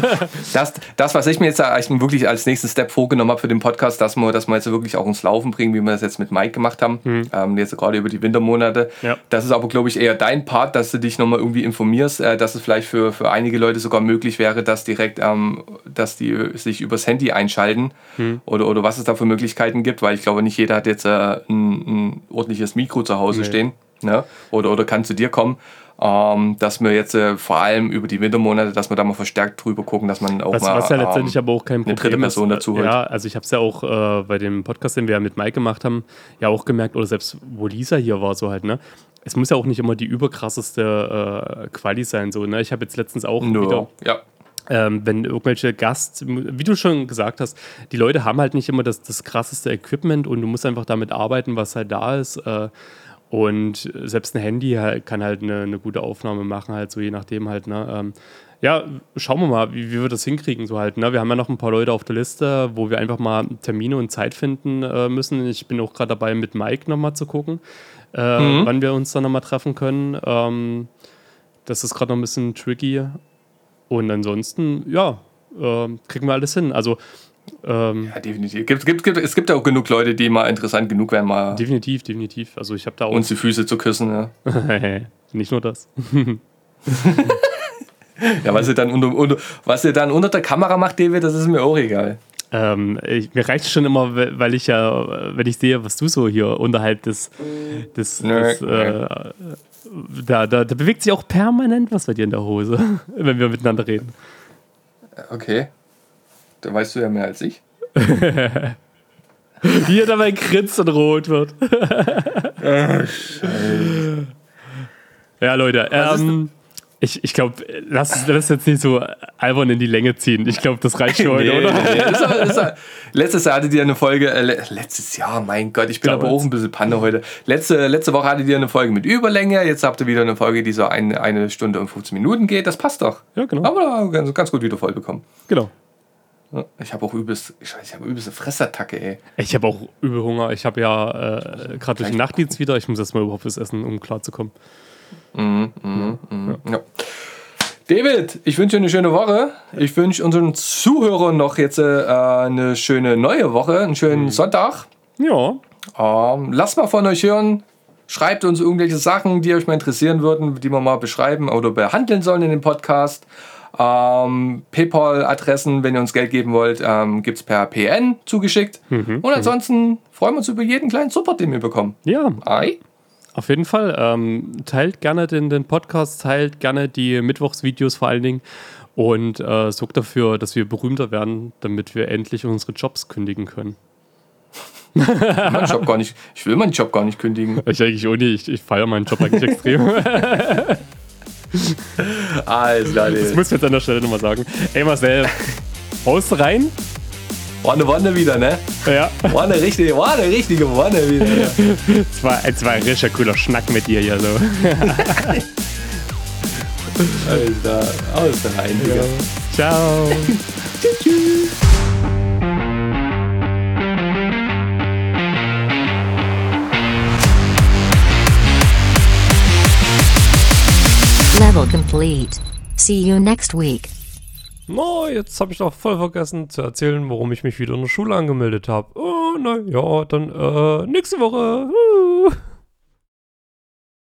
das, das, was ich mir jetzt eigentlich wirklich als nächsten Step vorgenommen habe für den Podcast, dass wir, dass wir jetzt wirklich auch ins Laufen bringen, wie wir das jetzt mit Mike gemacht haben, hm. ähm, jetzt gerade über die Wintermonate. Ja. Das ist aber, glaube ich, eher dein Part, dass du dich nochmal irgendwie informierst, äh, dass es vielleicht für, für einige Leute sogar möglich wäre, dass direkt, ähm, dass die sich übers Handy einschalten hm. oder, oder was es da für Möglichkeiten gibt, weil ich glaube, nicht jeder hat jetzt äh, ein, ein ordentliches Mikro zu Hause nee. stehen. Ne? Oder, oder kann zu dir kommen ähm, dass wir jetzt äh, vor allem über die Wintermonate, dass wir da mal verstärkt drüber gucken, dass man auch was, mal was ja letztendlich ähm, aber auch kein Problem eine dritte Person dazu holt. Ja, also ich habe es ja auch äh, bei dem Podcast, den wir ja mit Mike gemacht haben, ja auch gemerkt, oder selbst wo Lisa hier war, so halt, ne? Es muss ja auch nicht immer die überkrasseste äh, Quali sein, so, ne? Ich habe jetzt letztens auch no. wieder. Ja. Ähm, wenn irgendwelche Gast, wie du schon gesagt hast, die Leute haben halt nicht immer das, das krasseste Equipment und du musst einfach damit arbeiten, was halt da ist. Äh, und selbst ein Handy kann halt eine, eine, gute Aufnahme machen, halt so je nachdem halt, ne? Ähm, ja, schauen wir mal, wie, wie, wir das hinkriegen, so halt, ne? Wir haben ja noch ein paar Leute auf der Liste, wo wir einfach mal Termine und Zeit finden äh, müssen. Ich bin auch gerade dabei, mit Mike nochmal zu gucken, äh, mhm. wann wir uns dann nochmal treffen können. Ähm, das ist gerade noch ein bisschen tricky. Und ansonsten, ja, äh, kriegen wir alles hin. Also ähm, ja, definitiv. Gibt, gibt, gibt, es gibt auch genug Leute, die mal interessant genug wären, mal. Definitiv, definitiv. Also ich habe da auch. Uns die Füße zu küssen, ja. Nicht nur das. ja, was ihr, dann unter, unter, was ihr dann unter der Kamera macht, David, das ist mir auch egal. Ähm, ich, mir reicht es schon immer, weil ich ja, wenn ich sehe, was du so hier unterhalb des, des, Nö, des äh, da, da, da bewegt sich auch permanent was bei dir in der Hose, wenn wir miteinander reden. Okay. Da weißt du ja mehr als ich. Wie er dabei grinst und rot wird. Ach, ja, Leute. Ähm, ich ich glaube, lass das jetzt nicht so albern in die Länge ziehen. Ich glaube, das reicht für heute, nee, oder? Nee, das war, das war, letztes Jahr hattet ihr eine Folge, äh, letztes Jahr, mein Gott, ich bin Damals. aber auch ein bisschen Panne heute. Letzte, letzte Woche hattet ihr eine Folge mit Überlänge, jetzt habt ihr wieder eine Folge, die so ein, eine Stunde und 15 Minuten geht. Das passt doch. Ja, genau. Aber ganz, ganz gut wieder voll bekommen. Genau. Ich habe auch übelst, ich, ich habe übelste Fressattacke, ey. Ich habe auch übel Hunger. Ich habe ja äh, gerade durch den Nachtdienst wieder, ich muss erstmal überhaupt was essen, um klarzukommen. Mhm, mhm, mhm. Ja. ja. David, ich wünsche dir eine schöne Woche. Ich wünsche unseren Zuhörern noch jetzt äh, eine schöne neue Woche, einen schönen mhm. Sonntag. Ja. Ähm, lasst mal von euch hören. Schreibt uns irgendwelche Sachen, die euch mal interessieren würden, die wir mal beschreiben oder behandeln sollen in dem Podcast. Ähm, PayPal-Adressen, wenn ihr uns Geld geben wollt, ähm, gibt es per PN zugeschickt. Mhm. Und ansonsten freuen wir uns über jeden kleinen Support, den wir bekommen. Ja. Ei. Auf jeden Fall. Ähm, teilt gerne den, den Podcast, teilt gerne die Mittwochsvideos vor allen Dingen und äh, sorgt dafür, dass wir berühmter werden, damit wir endlich unsere Jobs kündigen können. mein Job gar nicht, ich will meinen Job gar nicht kündigen. Ich eigentlich auch nicht. Ich, ich feiere meinen Job eigentlich extrem. Alles klar, Das muss ich jetzt an der Stelle nochmal sagen. Ey Marcel, haust rein? War eine Wonne wieder, ne? Ja. War eine richtige, war eine richtige Wonne wieder. Ja. Es war, es war ein richtig cooler Schnack mit dir hier so. Alter, aus rein, Digga. Ciao. tschüss, tschüss. Level complete. See you next week. No, jetzt habe ich doch voll vergessen zu erzählen, warum ich mich wieder in der Schule angemeldet habe. Oh, na ja, dann äh, nächste Woche. Uh.